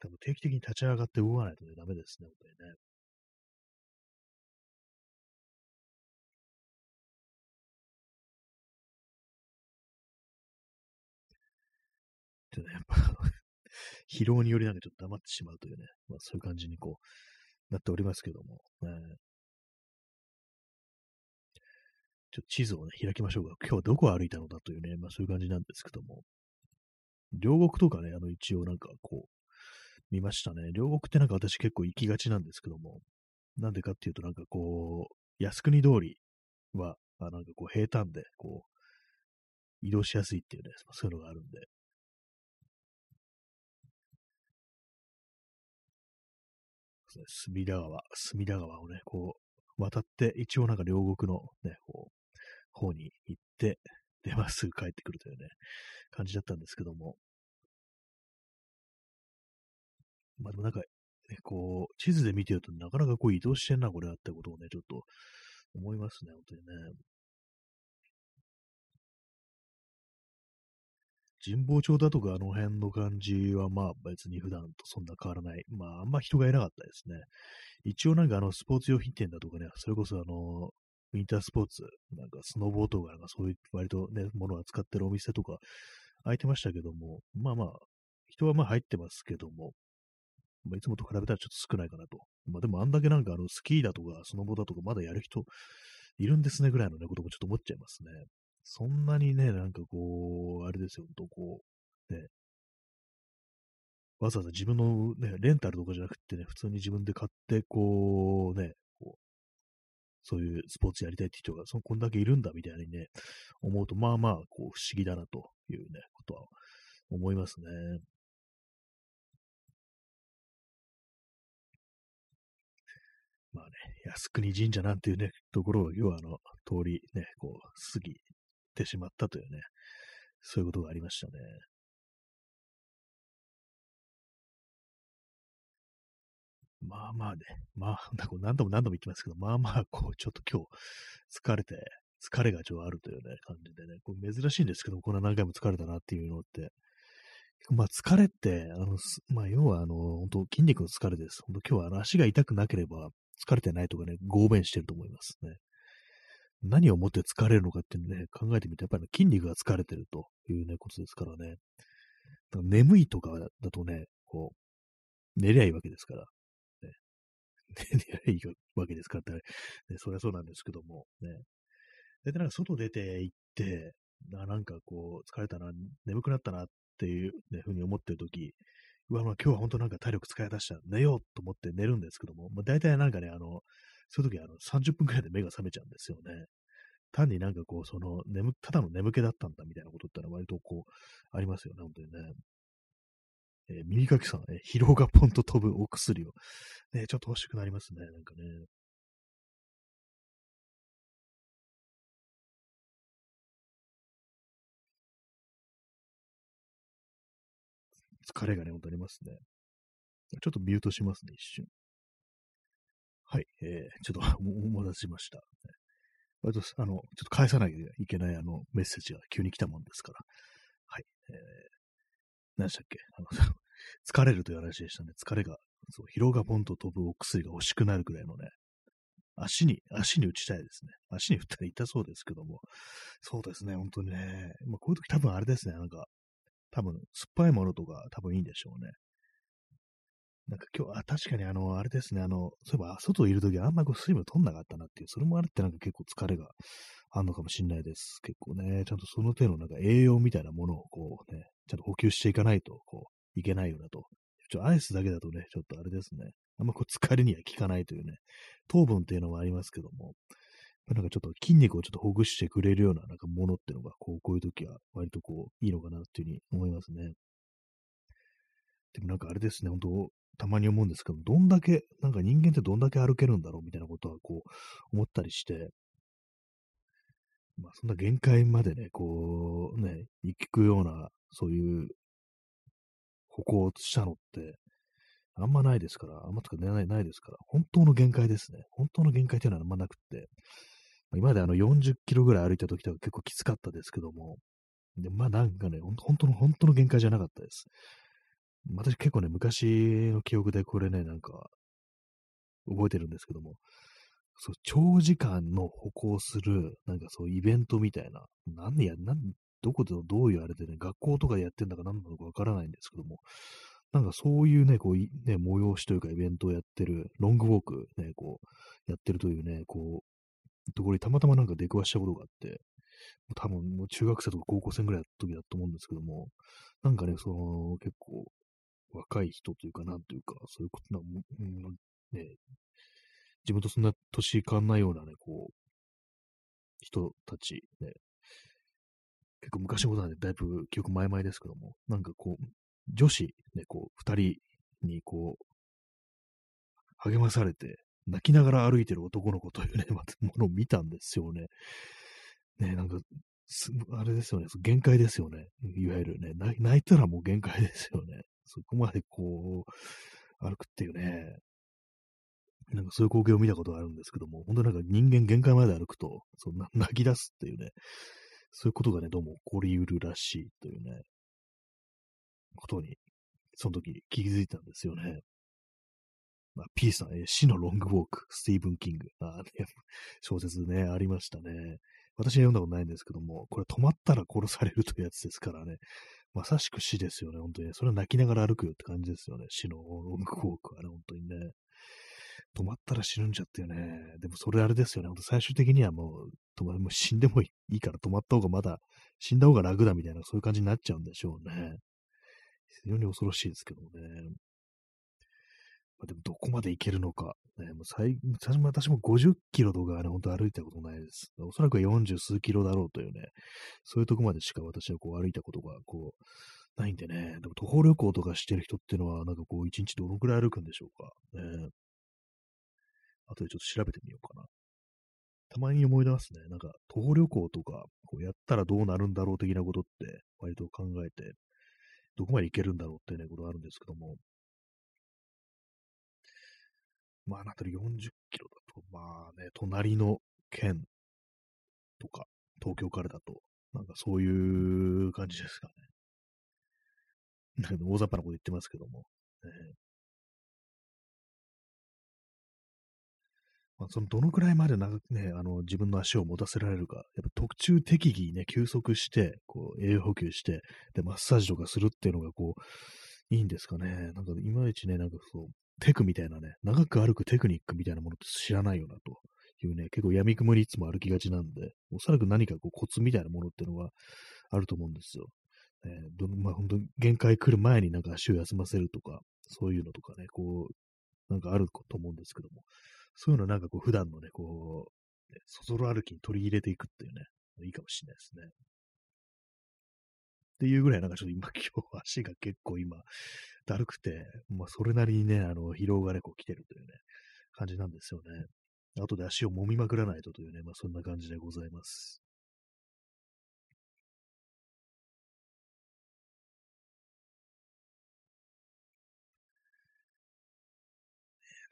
多分定期的に立ち上がって動かないとね、ダメですね、本当にね。でね、やっぱ、疲労によりなんかちょっと黙ってしまうというね、まあそういう感じにこう、なっておりますけども、ね、ちょっと地図をね、開きましょうか。今日はどこを歩いたのだというね、まあそういう感じなんですけども、両国とかね、あの一応なんかこう、見ましたね。両国ってなんか私結構行きがちなんですけども、なんでかっていうとなんかこう、靖国通りは、あなんかこう平坦で、こう、移動しやすいっていうね、そういうのがあるんで、隅田川、隅田川をね、こう、渡って、一応なんか両国のね、こう、方に行って、で、まっすぐ帰ってくるというね、感じだったんですけども、まあでもなんか、ね、こう、地図で見てるとなかなかこう移動してんな、これはってことをね、ちょっと思いますね、本当にね。神保町だとかあの辺の感じはまあ別に普段とそんな変わらない。まああんま人がいなかったですね。一応なんかあのスポーツ用品店だとかね、それこそあの、ウィンタースポーツ、なんかスノボーとかなんかそういう割とね、ものを扱ってるお店とか空いてましたけども、まあまあ、人はまあ入ってますけども、まあ、いつもと比べたらちょっと少ないかなと。まあでもあんだけなんかあのスキーだとかスノボだとかまだやる人いるんですねぐらいのね、こともちょっと思っちゃいますね。そんなにね、なんかこう、あれですよ、とこう、ね、わざわざ自分のね、レンタルとかじゃなくてね、普通に自分で買って、こうね、こうそういうスポーツやりたいって人がそこんだけいるんだみたいにね、思うと、まあまあ、こう、不思議だなというね、ことは思いますね。まあね、靖国神社なんていうね、ところを、要はあの、通りね、こう、過ぎてしまったというね、そういうことがありましたね。まあまあね、まあ、何度も何度も言ってますけど、まあまあ、こう、ちょっと今日、疲れて、疲れがちょあるというね、感じでね、これ珍しいんですけどこんな何回も疲れたなっていうのって、まあ疲れって、あの、まあ要はあの、本当筋肉の疲れです。本当今日は足が痛くなければ疲れてないとかね、合弁してると思いますね。何をもって疲れるのかっていうね、考えてみて、やっぱり筋肉が疲れてるというね、ことですからね。から眠いとかだとね、こう、寝りゃいいわけですから。ね、寝りゃいいわけですからって、ね、そりゃそうなんですけども、ね。で、なんか外出て行って、ななんかこう、疲れたな、眠くなったなっていう、ね、ふうに思ってるとき、うわ、まあ、今日は本当なんか体力使い出した、寝ようと思って寝るんですけども、まあ、大体なんかね、あの、そういう時あの30分くらいで目が覚めちゃうんですよね。単になんかこう、その、眠、ただの眠気だったんだみたいなことってのは割とこう、ありますよね、本当にね。えー、耳かきさん、えー、疲労がポンと飛ぶお薬を、ね、ちょっと欲しくなりますね、なんかね。疲れがね、ほんとありますね。ちょっとミュートしますね、一瞬。はい、えー、ちょっと お待たせしました。割と、あの、ちょっと返さなきゃいけないあのメッセージが急に来たもんですから。はい。えー何でしたっけ？あの疲れるという話でしたね。疲れが、そう、疲労がポンと飛ぶお薬が欲しくなるくらいのね、足に、足に打ちたいですね。足に打ったら痛そうですけども。そうですね、本当にね。まあ、こういう時多分あれですね、なんか、多分、酸っぱいものとか多分いいんでしょうね。なんか今日、あ、確かにあの、あれですね、あの、そういえば、外いるときあんまこう水分取んなかったなっていう、それもあるってなんか結構疲れがあるのかもしれないです。結構ね、ちゃんとその手のなんか栄養みたいなものをこうね、ちゃんと補給していかないと、こう、いけないよなと。ちょアイスだけだとね、ちょっとあれですね。あんまこう疲れには効かないというね、糖分っていうのもありますけども、なんかちょっと筋肉をちょっとほぐしてくれるようななんかものっていうのが、こう、こういう時は割とこう、いいのかなっていうふうに思いますね。でもなんかあれですね、本当たまに思うんですけど、どんだけ、なんか人間ってどんだけ歩けるんだろうみたいなことはこう、思ったりして、まあそんな限界までね、こう、ね、行くような、そういう歩行したのって、あんまないですから、あんまとかないないですから、本当の限界ですね。本当の限界っていうのはあんまなくって、今まであの40キロぐらい歩いた時とか結構きつかったですけども、で、まあなんかね、本当の、本当の限界じゃなかったです。私結構ね、昔の記憶でこれね、なんか、覚えてるんですけども、そう、長時間の歩行する、なんかそう、イベントみたいな、何や、なん、どこでどういうあれでね、学校とかでやってんだか何なのかわからないんですけども、なんかそういうね、こう、ね、催しというかイベントをやってる、ロングウォークね、こう、やってるというね、こう、ところにたまたまなんか出くわしたことがあって、多分もう中学生とか高校生ぐらいの時だと思うんですけども、なんかね、その、結構、若い人というか、なんというか、そういうことな、うん、ね、自分とそんな年変わんないようなね、こう、人たち、ね、結構昔のことなんで、だいぶ記憶前々ですけども、なんかこう、女子、ね、こう、二人にこう、励まされて、泣きながら歩いてる男の子というね、また、ものを見たんですよね。ね、なんか、あれですよね、限界ですよね。いわゆるね、泣いたらもう限界ですよね。そこまでこう、歩くっていうね、なんかそういう光景を見たことがあるんですけども、本当なんか人間限界まで歩くと、そんな 泣き出すっていうね、そういうことがね、どうも起こりうるらしいというね、ことに、その時気づいたんですよね。まあ、P さん、え死のロングウォーク、スティーブン・キング。あ、ね、小説ね、ありましたね。私は読んだことないんですけども、これ止まったら殺されるというやつですからね。まさしく死ですよね、本当にね。それは泣きながら歩くよって感じですよね。死のロングウォークはね、本当にね。止まったら死ぬんじゃってよね。でもそれあれですよね。本当最終的にはもう、止まもう死んでもいいから止まった方がまだ、死んだ方が楽だみたいな、そういう感じになっちゃうんでしょうね。非常に恐ろしいですけどね。あ、でもどこまで行けるのか。ね、もう最私も50キロとかね、本当歩いたことないです。おそらく40数キロだろうというね、そういうとこまでしか私はこう歩いたことがこう、ないんでね、でも徒歩旅行とかしてる人っていうのは、なんかこう、一日どのくらい歩くんでしょうか。ね、後でちょっと調べてみようかな。たまに思い出すね。なんか、徒歩旅行とか、こうやったらどうなるんだろう的なことって、割と考えて、どこまで行けるんだろうってね、ことあるんですけども。まあ、あなたり40キロだと、まあね、隣の県とか、東京からだと、なんかそういう感じですかね。なんか大雑把なこと言ってますけども。ね、まあ、そのどのくらいまで長くね、あの、自分の足を持たせられるか、やっぱ特注適宜ね、休息して、こう、栄養補給して、で、マッサージとかするっていうのが、こう、いいんですかね。なんか、いまいちね、なんかそう、テクみたいなね、長く歩くテクニックみたいなものって知らないよな、というね、結構闇雲にいつも歩きがちなんで、おそらく何かこうコツみたいなものっていうのがあると思うんですよ。えー、どまあ、本当に限界来る前になんか足を休ませるとか、そういうのとかね、こう、なんかあると思うんですけども、そういうのなんかこう普段のね、こう、ね、そぞろ歩きに取り入れていくっていうね、いいかもしれないですね。っていうぐらいなんかちょっと今 今日足が結構今だるくて、まあそれなりにね、あの疲労がね、こう来てるというね、感じなんですよね。後で足を揉みまくらないとというね、まあそんな感じでございます。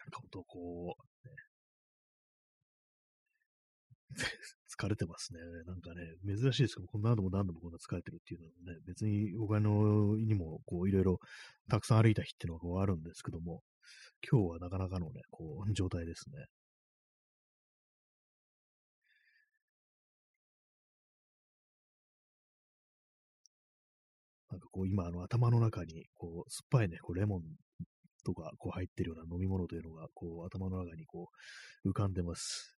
なんかほんとこう、ね、疲れてますね。なんかね、珍しいですけど、何度も何度もこんな疲れてるっていうのはね、別に他のにも、こう、いろいろたくさん歩いた日っていうのがこうあるんですけども、今日はなかなかのね、こう、状態ですね。なんかこう、今、あの、頭の中に、こう、酸っぱいね、こう、レモンとか、こう、入ってるような飲み物というのが、こう、頭の中に、こう、浮かんでます、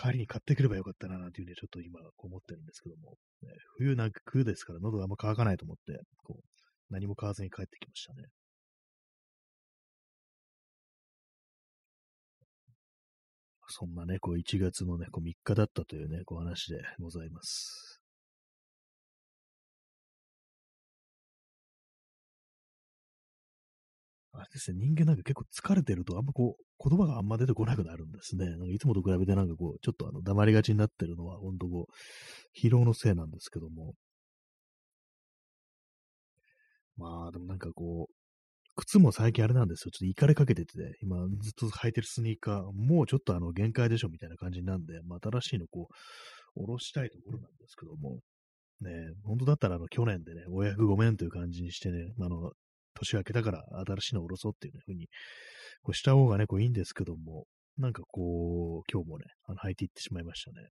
帰りに買ってくればよかったな、なんていうね、ちょっと今、こう思ってるんですけども、ね、冬なんか冬ですから、喉があんま乾かないと思って、こう、何も買わずに帰ってきましたね。そんなね、こう1月のね、こう3日だったというね、こう話でございます。あれですね、人間なんか結構疲れてると、あんまこう、言葉があんま出てこなくなるんですね。いつもと比べてなんかこう、ちょっとあの、黙りがちになってるのは、ほんとこう、疲労のせいなんですけども。まあ、でもなんかこう、靴も最近あれなんですよ。ちょっと怒りかけてて、今ずっと履いてるスニーカー、もうちょっとあの、限界でしょみたいな感じなんで、まあ、新しいのこう、下ろしたいところなんですけども、ね、本当だったらあの、去年でね、お役ごめんという感じにしてね、あの、年明けたから新しいのを下ろそうっていうふうに、こうした方がね、こういいんですけども、なんかこう、今日もね、あの履いていってしまいましたね。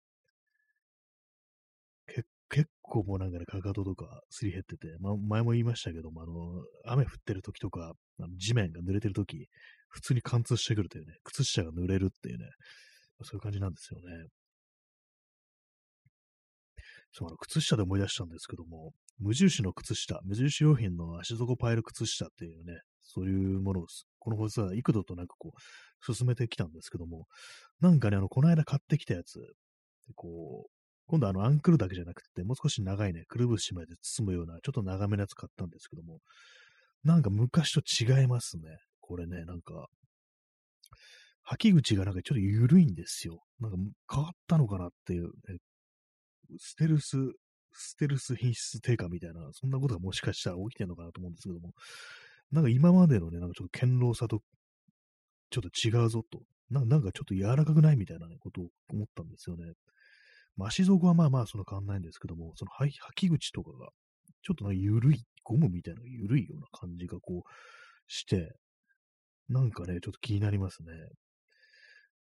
結構もうなんかね、かかととかすり減ってて、ま、前も言いましたけども、あの、雨降ってる時とか、あの地面が濡れてる時、普通に貫通してくるというね、靴下が濡れるっていうね、そういう感じなんですよね。そう、あの、靴下で思い出したんですけども、無印の靴下、無印良品の足底パイル靴下っていうね、そういうものを、この放送は幾度となくこう、進めてきたんですけども、なんかね、あの、この間買ってきたやつ、こう、今度あの、アンクルだけじゃなくて、もう少し長いね、くるぶしまで包むような、ちょっと長めのやつ買ったんですけども、なんか昔と違いますね。これね、なんか、履き口がなんかちょっと緩いんですよ。なんか変わったのかなっていう、ね、ステルス、ステルス品質低下みたいな、そんなことがもしかしたら起きてるのかなと思うんですけども、なんか今までのね、なんかちょっと堅牢さとちょっと違うぞと、なんかちょっと柔らかくないみたいな、ね、ことを思ったんですよね。足底はまあまあその変わんないんですけども、その履き口とかが、ちょっとなんか緩い、ゴムみたいな緩いような感じがこうして、なんかね、ちょっと気になりますね。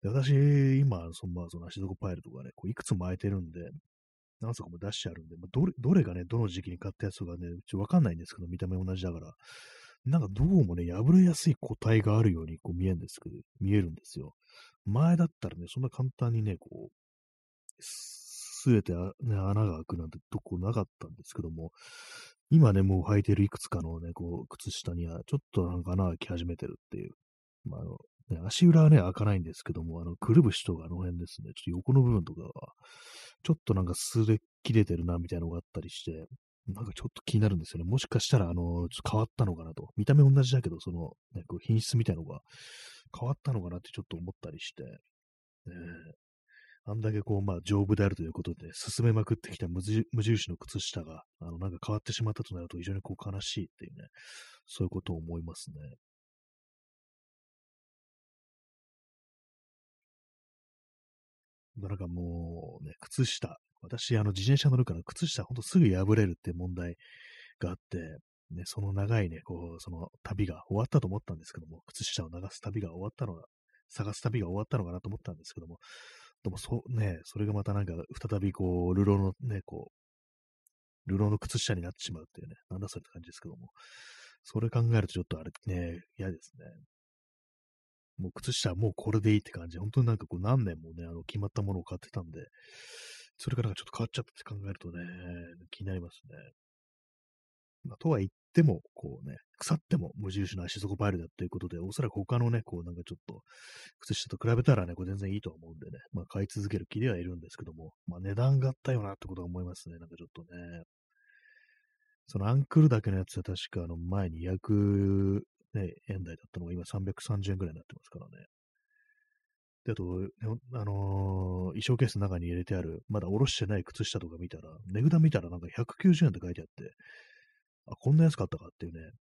で私、今、そのまあ、その足底パイルとかね、こういくつも巻いてるんで、何足も出してあるんで、まあ、どれ、どれがね、どの時期に買ったやつとかね、ちょわかんないんですけど、見た目同じだから、なんかどうもね、破れやすい個体があるようにこう見えるんですけど、見えるんですよ。前だったらね、そんな簡単にね、こう、すべて、ね、穴が開くなんてとこなかったんですけども、今ね、もう履いてるいくつかのね、こう、靴下には、ちょっとなんか穴が開き始めてるっていう。まあ、あの、足裏はね、開かないんですけども、あの、くるぶしとかあの辺ですね、ちょっと横の部分とかは、ちょっとなんか素で切れてるな、みたいなのがあったりして、なんかちょっと気になるんですよね。もしかしたら、あの、ちょっと変わったのかなと。見た目同じだけど、その、ね、こう品質みたいのが変わったのかなってちょっと思ったりして、ね、あんだけこう、まあ、丈夫であるということで、進めまくってきた無印の靴下が、あの、なんか変わってしまったとなると、非常にこう、悲しいっていうね、そういうことを思いますね。なんかもう、ね、靴下。私、あの、自転車乗るから、靴下ほんとすぐ破れるって問題があって、ね、その長いね、こう、その旅が終わったと思ったんですけども、靴下を流す旅が終わったのが、探す旅が終わったのかなと思ったんですけども、でもそうね、それがまたなんか再びこう、ルローのね、こう、ルロの靴下になってしまうっていうね、なんだそれって感じですけども、それ考えるとちょっとあれね、嫌ですね。もう靴下はもうこれでいいって感じ。本当になんかこう何年もね、あの決まったものを買ってたんで、それからちょっと変わっちゃったって考えるとね、気になりますね。まあ、とは言っても、こうね、腐っても無印の足底パイルだっていうことで、おそらく他のね、こうなんかちょっと、靴下と比べたらね、これ全然いいと思うんでね、まあ買い続ける気ではいるんですけども、まあ値段があったよなってことは思いますね、なんかちょっとね。そのアンクルだけのやつは確かあの前に約、ね、円台だったのが今330円ぐらいになってますからね。で、あと、あのー、衣装ケースの中に入れてある、まだおろしてない靴下とか見たら、値札見たらなんか190円って書いてあって、あ、こんな安かったかっていうね、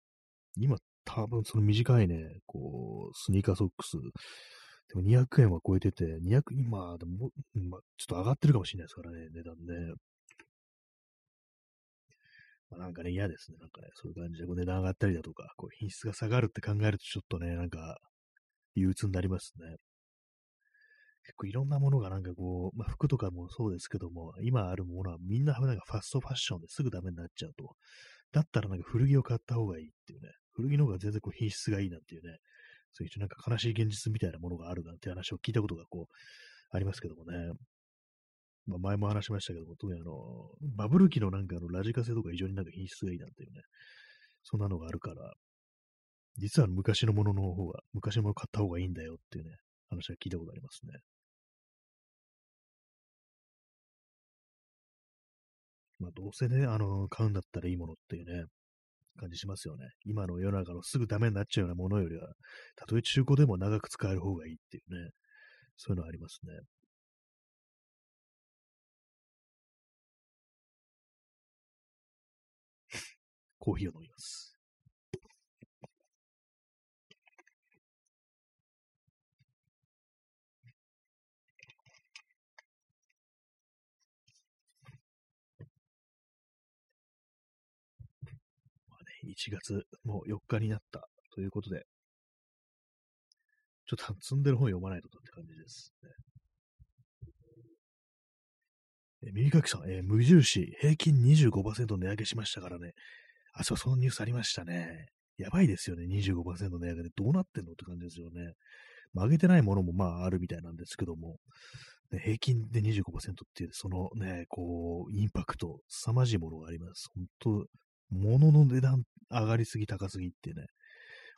今多分その短いね、こう、スニーカーソックスでも200円は超えてて、200、今、でも、ま、ちょっと上がってるかもしれないですからね、値段ね。まあ、なんかね、嫌ですね。なんかね、そういう感じでこう値段上がったりだとか、こう品質が下がるって考えるとちょっとね、なんか、憂鬱になりますね。結構いろんなものがなんかこう、まあ、服とかもそうですけども、今あるものはみんななんかファストファッションですぐダメになっちゃうと。だったらなんか古着を買った方がいいっていうね、古着の方が全然こう品質がいいなんていうね、そういうなんか悲しい現実みたいなものがあるなんて話を聞いたことがこう、ありますけどもね。まあ、前も話しましたけども、特にあの、バブル期のなんかあのラジカセとか非常になんか品質がいいなんていうね、そんなのがあるから、実は昔のものの方が、昔のもの買った方がいいんだよっていうね、話は聞いたことありますね。まあ、どうせね、あの、買うんだったらいいものっていうね、感じしますよね。今の世の中のすぐダメになっちゃうようなものよりは、たとえ中古でも長く使える方がいいっていうね、そういうのありますね。コーヒーを飲みます。1月もう4日になったということで、ちょっと積んでる本読まないとって感じです、ね。え耳かきさん、えー、無印、平均25%値上げしましたからね。あ、そう、そのニュースありましたね。やばいですよね、25%値上げで。どうなってんのって感じですよね。まあ、上げてないものもまああるみたいなんですけども、ね、平均で25%っていう、そのね、こう、インパクト、凄まじいものがあります。本当物の値段上がりすぎ高すぎってね、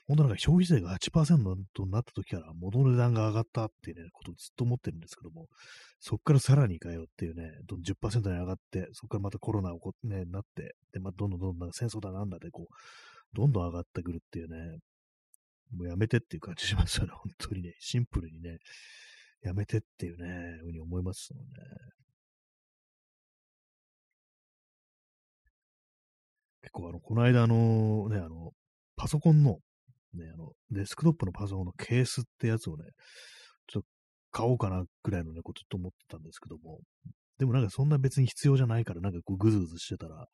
本当なんか消費税が8%となった時から物の値段が上がったっていうね、ことをずっと思ってるんですけども、そこからさらにかよっていうね、どん10%に上がって、そこからまたコロナ起こね、なって、で、まあ、どんどんどんどん戦争だなんだで、こう、どんどん上がってくるっていうね、もうやめてっていう感じしますよね、本当にね、シンプルにね、やめてっていうね、ふうに思いますもんね。結構あの、この間あの、ね、あの、パソコンの、ね、あの、デスクトップのパソコンのケースってやつをね、ちょっと買おうかなぐらいのね、ことと思ってたんですけども、でもなんかそんな別に必要じゃないから、なんかこうグズグズしてたら、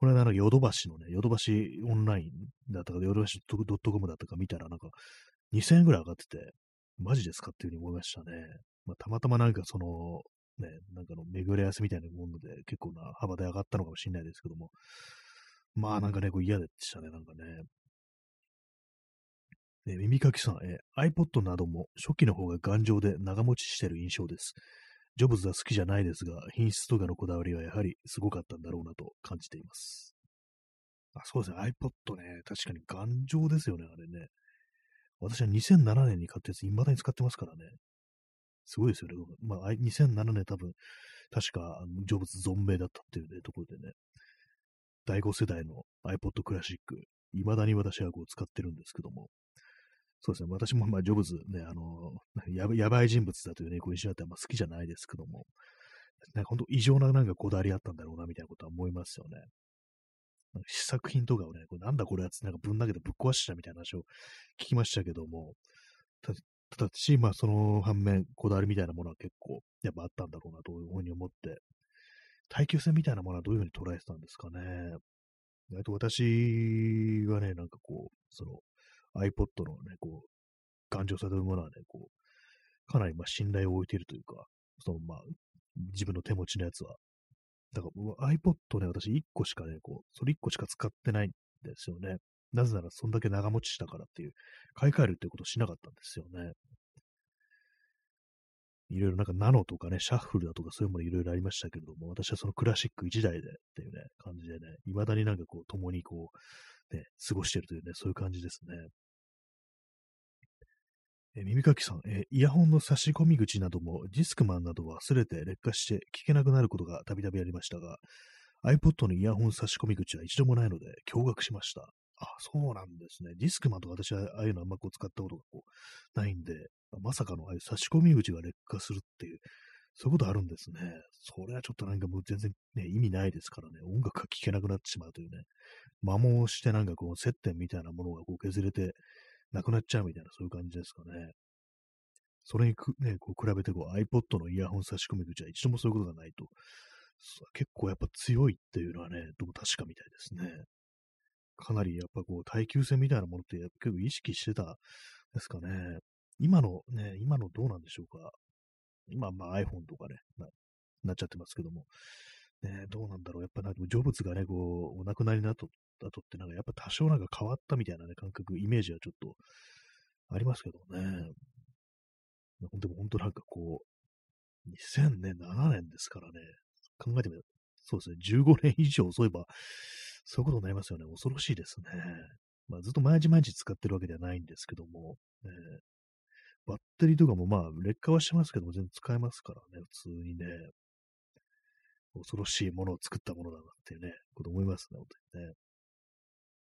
この間ヨドバシのね、ヨドバシオンラインだったか、ヨドバシドットコムだったか見たら、なんか2000円ぐらい上がってて、マジですかっていうふうに思いましたね。まあ、たまたまなんかその、ね、なんかの巡り合わせみたいなもので結構な幅で上がったのかもしれないですけども、まあなんかね、こう嫌でしたね、なんかね。ね耳かきさん、え iPod なども初期の方が頑丈で長持ちしてる印象です。ジョブズは好きじゃないですが、品質とかのこだわりはやはりすごかったんだろうなと感じています。あそうですね、iPod ね、確かに頑丈ですよね、あれね。私は2007年に買ったやつ、未だに使ってますからね。すごいですよね。まあ、2007年多分、確か、ジョブズ存命だったっていうね、ところでね。第5世代の iPod クラシック、未だに私はこう使ってるんですけども、そうですね、私もまあジョブズね、あの、ややばい人物だというね、こう石ってあんま好きじゃないですけども、なんか本当異常ななんかこだわりあったんだろうな、みたいなことは思いますよね。試作品とかをね、これなんだこれやつなんかぶん投げてぶっ壊したみたいな話を聞きましたけども、たただし、まあその反面、こだわりみたいなものは結構やっぱあったんだろうなというふうに思って、耐久性みたいなものはどういうふうに捉えてたんですかね。あと私はね、なんかこう、その iPod のね、こう、頑丈さというものはね、こう、かなりまあ信頼を置いているというか、そのまあ、自分の手持ちのやつは。だから iPod ね、私1個しかね、こう、それ1個しか使ってないんですよね。なぜならそんだけ長持ちしたからっていう、買い替えるっていうことをしなかったんですよね。いろいろなんかナノとかね、シャッフルだとかそういうものいろいろありましたけれども、私はそのクラシック1台でっていうね、感じでね、未だになんかこう、共にこう、ね、過ごしてるというね、そういう感じですね。え耳かきさん、えイヤホンの差し込み口などもディスクマンなどはすべて劣化して聞けなくなることがたびたびありましたが、iPod のイヤホン差し込み口は一度もないので驚愕しました。あ、そうなんですね。ディスクマンとか私はああいうのあんまこう使ったことがこうないんで、まさかのああいう差し込み口が劣化するっていう、そういうことあるんですね。それはちょっとなんかもう全然ね、意味ないですからね、音楽が聴けなくなってしまうというね、摩耗してなんかこう接点みたいなものがこう削れてなくなっちゃうみたいな、そういう感じですかね。それにく、ね、こう比べてこう iPod のイヤホン差し込み口は一度もそういうことがないと、結構やっぱ強いっていうのはね、どうも確かみたいですね。かなりやっぱこう耐久性みたいなものって結構意識してたですかね。今のね、今のどうなんでしょうか。今、まあ iPhone とかね、ななっちゃってますけども、ね、どうなんだろう。やっぱなんか成仏がね、こう、お亡くなりになった後ってなんかやっぱ多少なんか変わったみたいなね、感覚、イメージはちょっとありますけどね。でも本当なんかこう、2007年ですからね、考えてみるそうですね、15年以上遅えば、そういうことになりますよね。恐ろしいですね。まあ、ずっと毎日毎日使ってるわけではないんですけども、ね、バッテリーとかもまあ、劣化はしてますけども、全然使えますからね、普通にね。恐ろしいものを作ったものだなっていうね、こと思いますね、本当にね。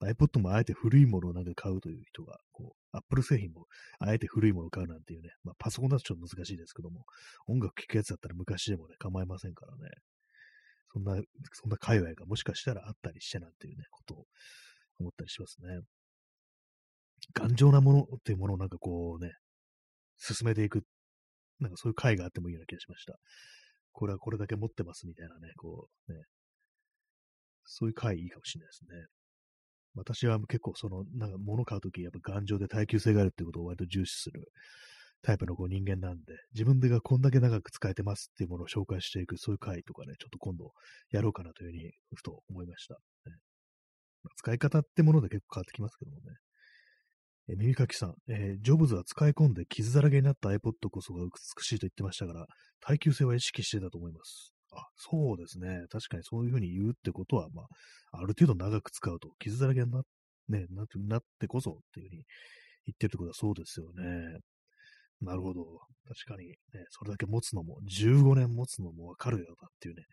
iPod もあえて古いものをなんか買うという人が、こう、Apple 製品もあえて古いものを買うなんていうね、まあパソコンだとちょっと難しいですけども、音楽聴くやつだったら昔でもね、構いませんからね。そんな、そんな界隈がもしかしたらあったりしてなんていうね、ことを思ったりしますね。頑丈なものっていうものをなんかこうね、進めていく、なんかそういう回があってもいいような気がしました。これはこれだけ持ってますみたいなね、こうね、そういう回いいかもしれないですね。私は結構その、なんか物買うとき、やっぱ頑丈で耐久性があるってことを割と重視するタイプのこう人間なんで、自分でがこんだけ長く使えてますっていうものを紹介していく、そういう回とかね、ちょっと今度やろうかなというふうに、ふと思いました。ねま、使い方ってもので結構変わってきますけどもね。耳かきさん、えー、ジョブズは使い込んで傷だらけになった iPod こそが美しいと言ってましたから、耐久性は意識してたと思います。あ、そうですね。確かにそういうふうに言うってことは、まあ、ある程度長く使うと、傷だらけにな,、ね、なってなってこそっていうふうに言ってるってことはそうですよね。なるほど。確かに、ね、それだけ持つのも、15年持つのもわかるよなっていうね、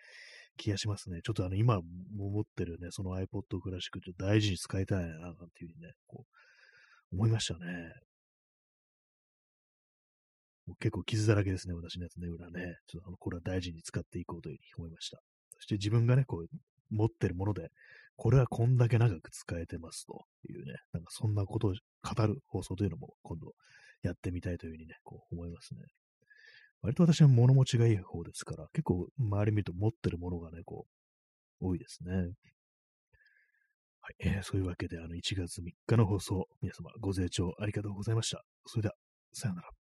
気がしますね。ちょっとあの、今持ってるね、その iPod クラシック、っと大事に使いたいな、なんていうふうにね、こう、思いましたね。もう結構傷だらけですね、私のやつね、裏ね。ちょっとあの、これは大事に使っていこうというふうに思いました。そして自分がね、こう、持ってるもので、これはこんだけ長く使えてますというね、なんかそんなことを語る放送というのも今度やってみたいというふうにね、こう思いますね。割と私は物持ちがいい方ですから、結構周り見ると持ってるものがね、こう、多いですね。はい、えー、そういうわけで、あの、1月3日の放送、皆様ご清聴ありがとうございました。それでは、さようなら。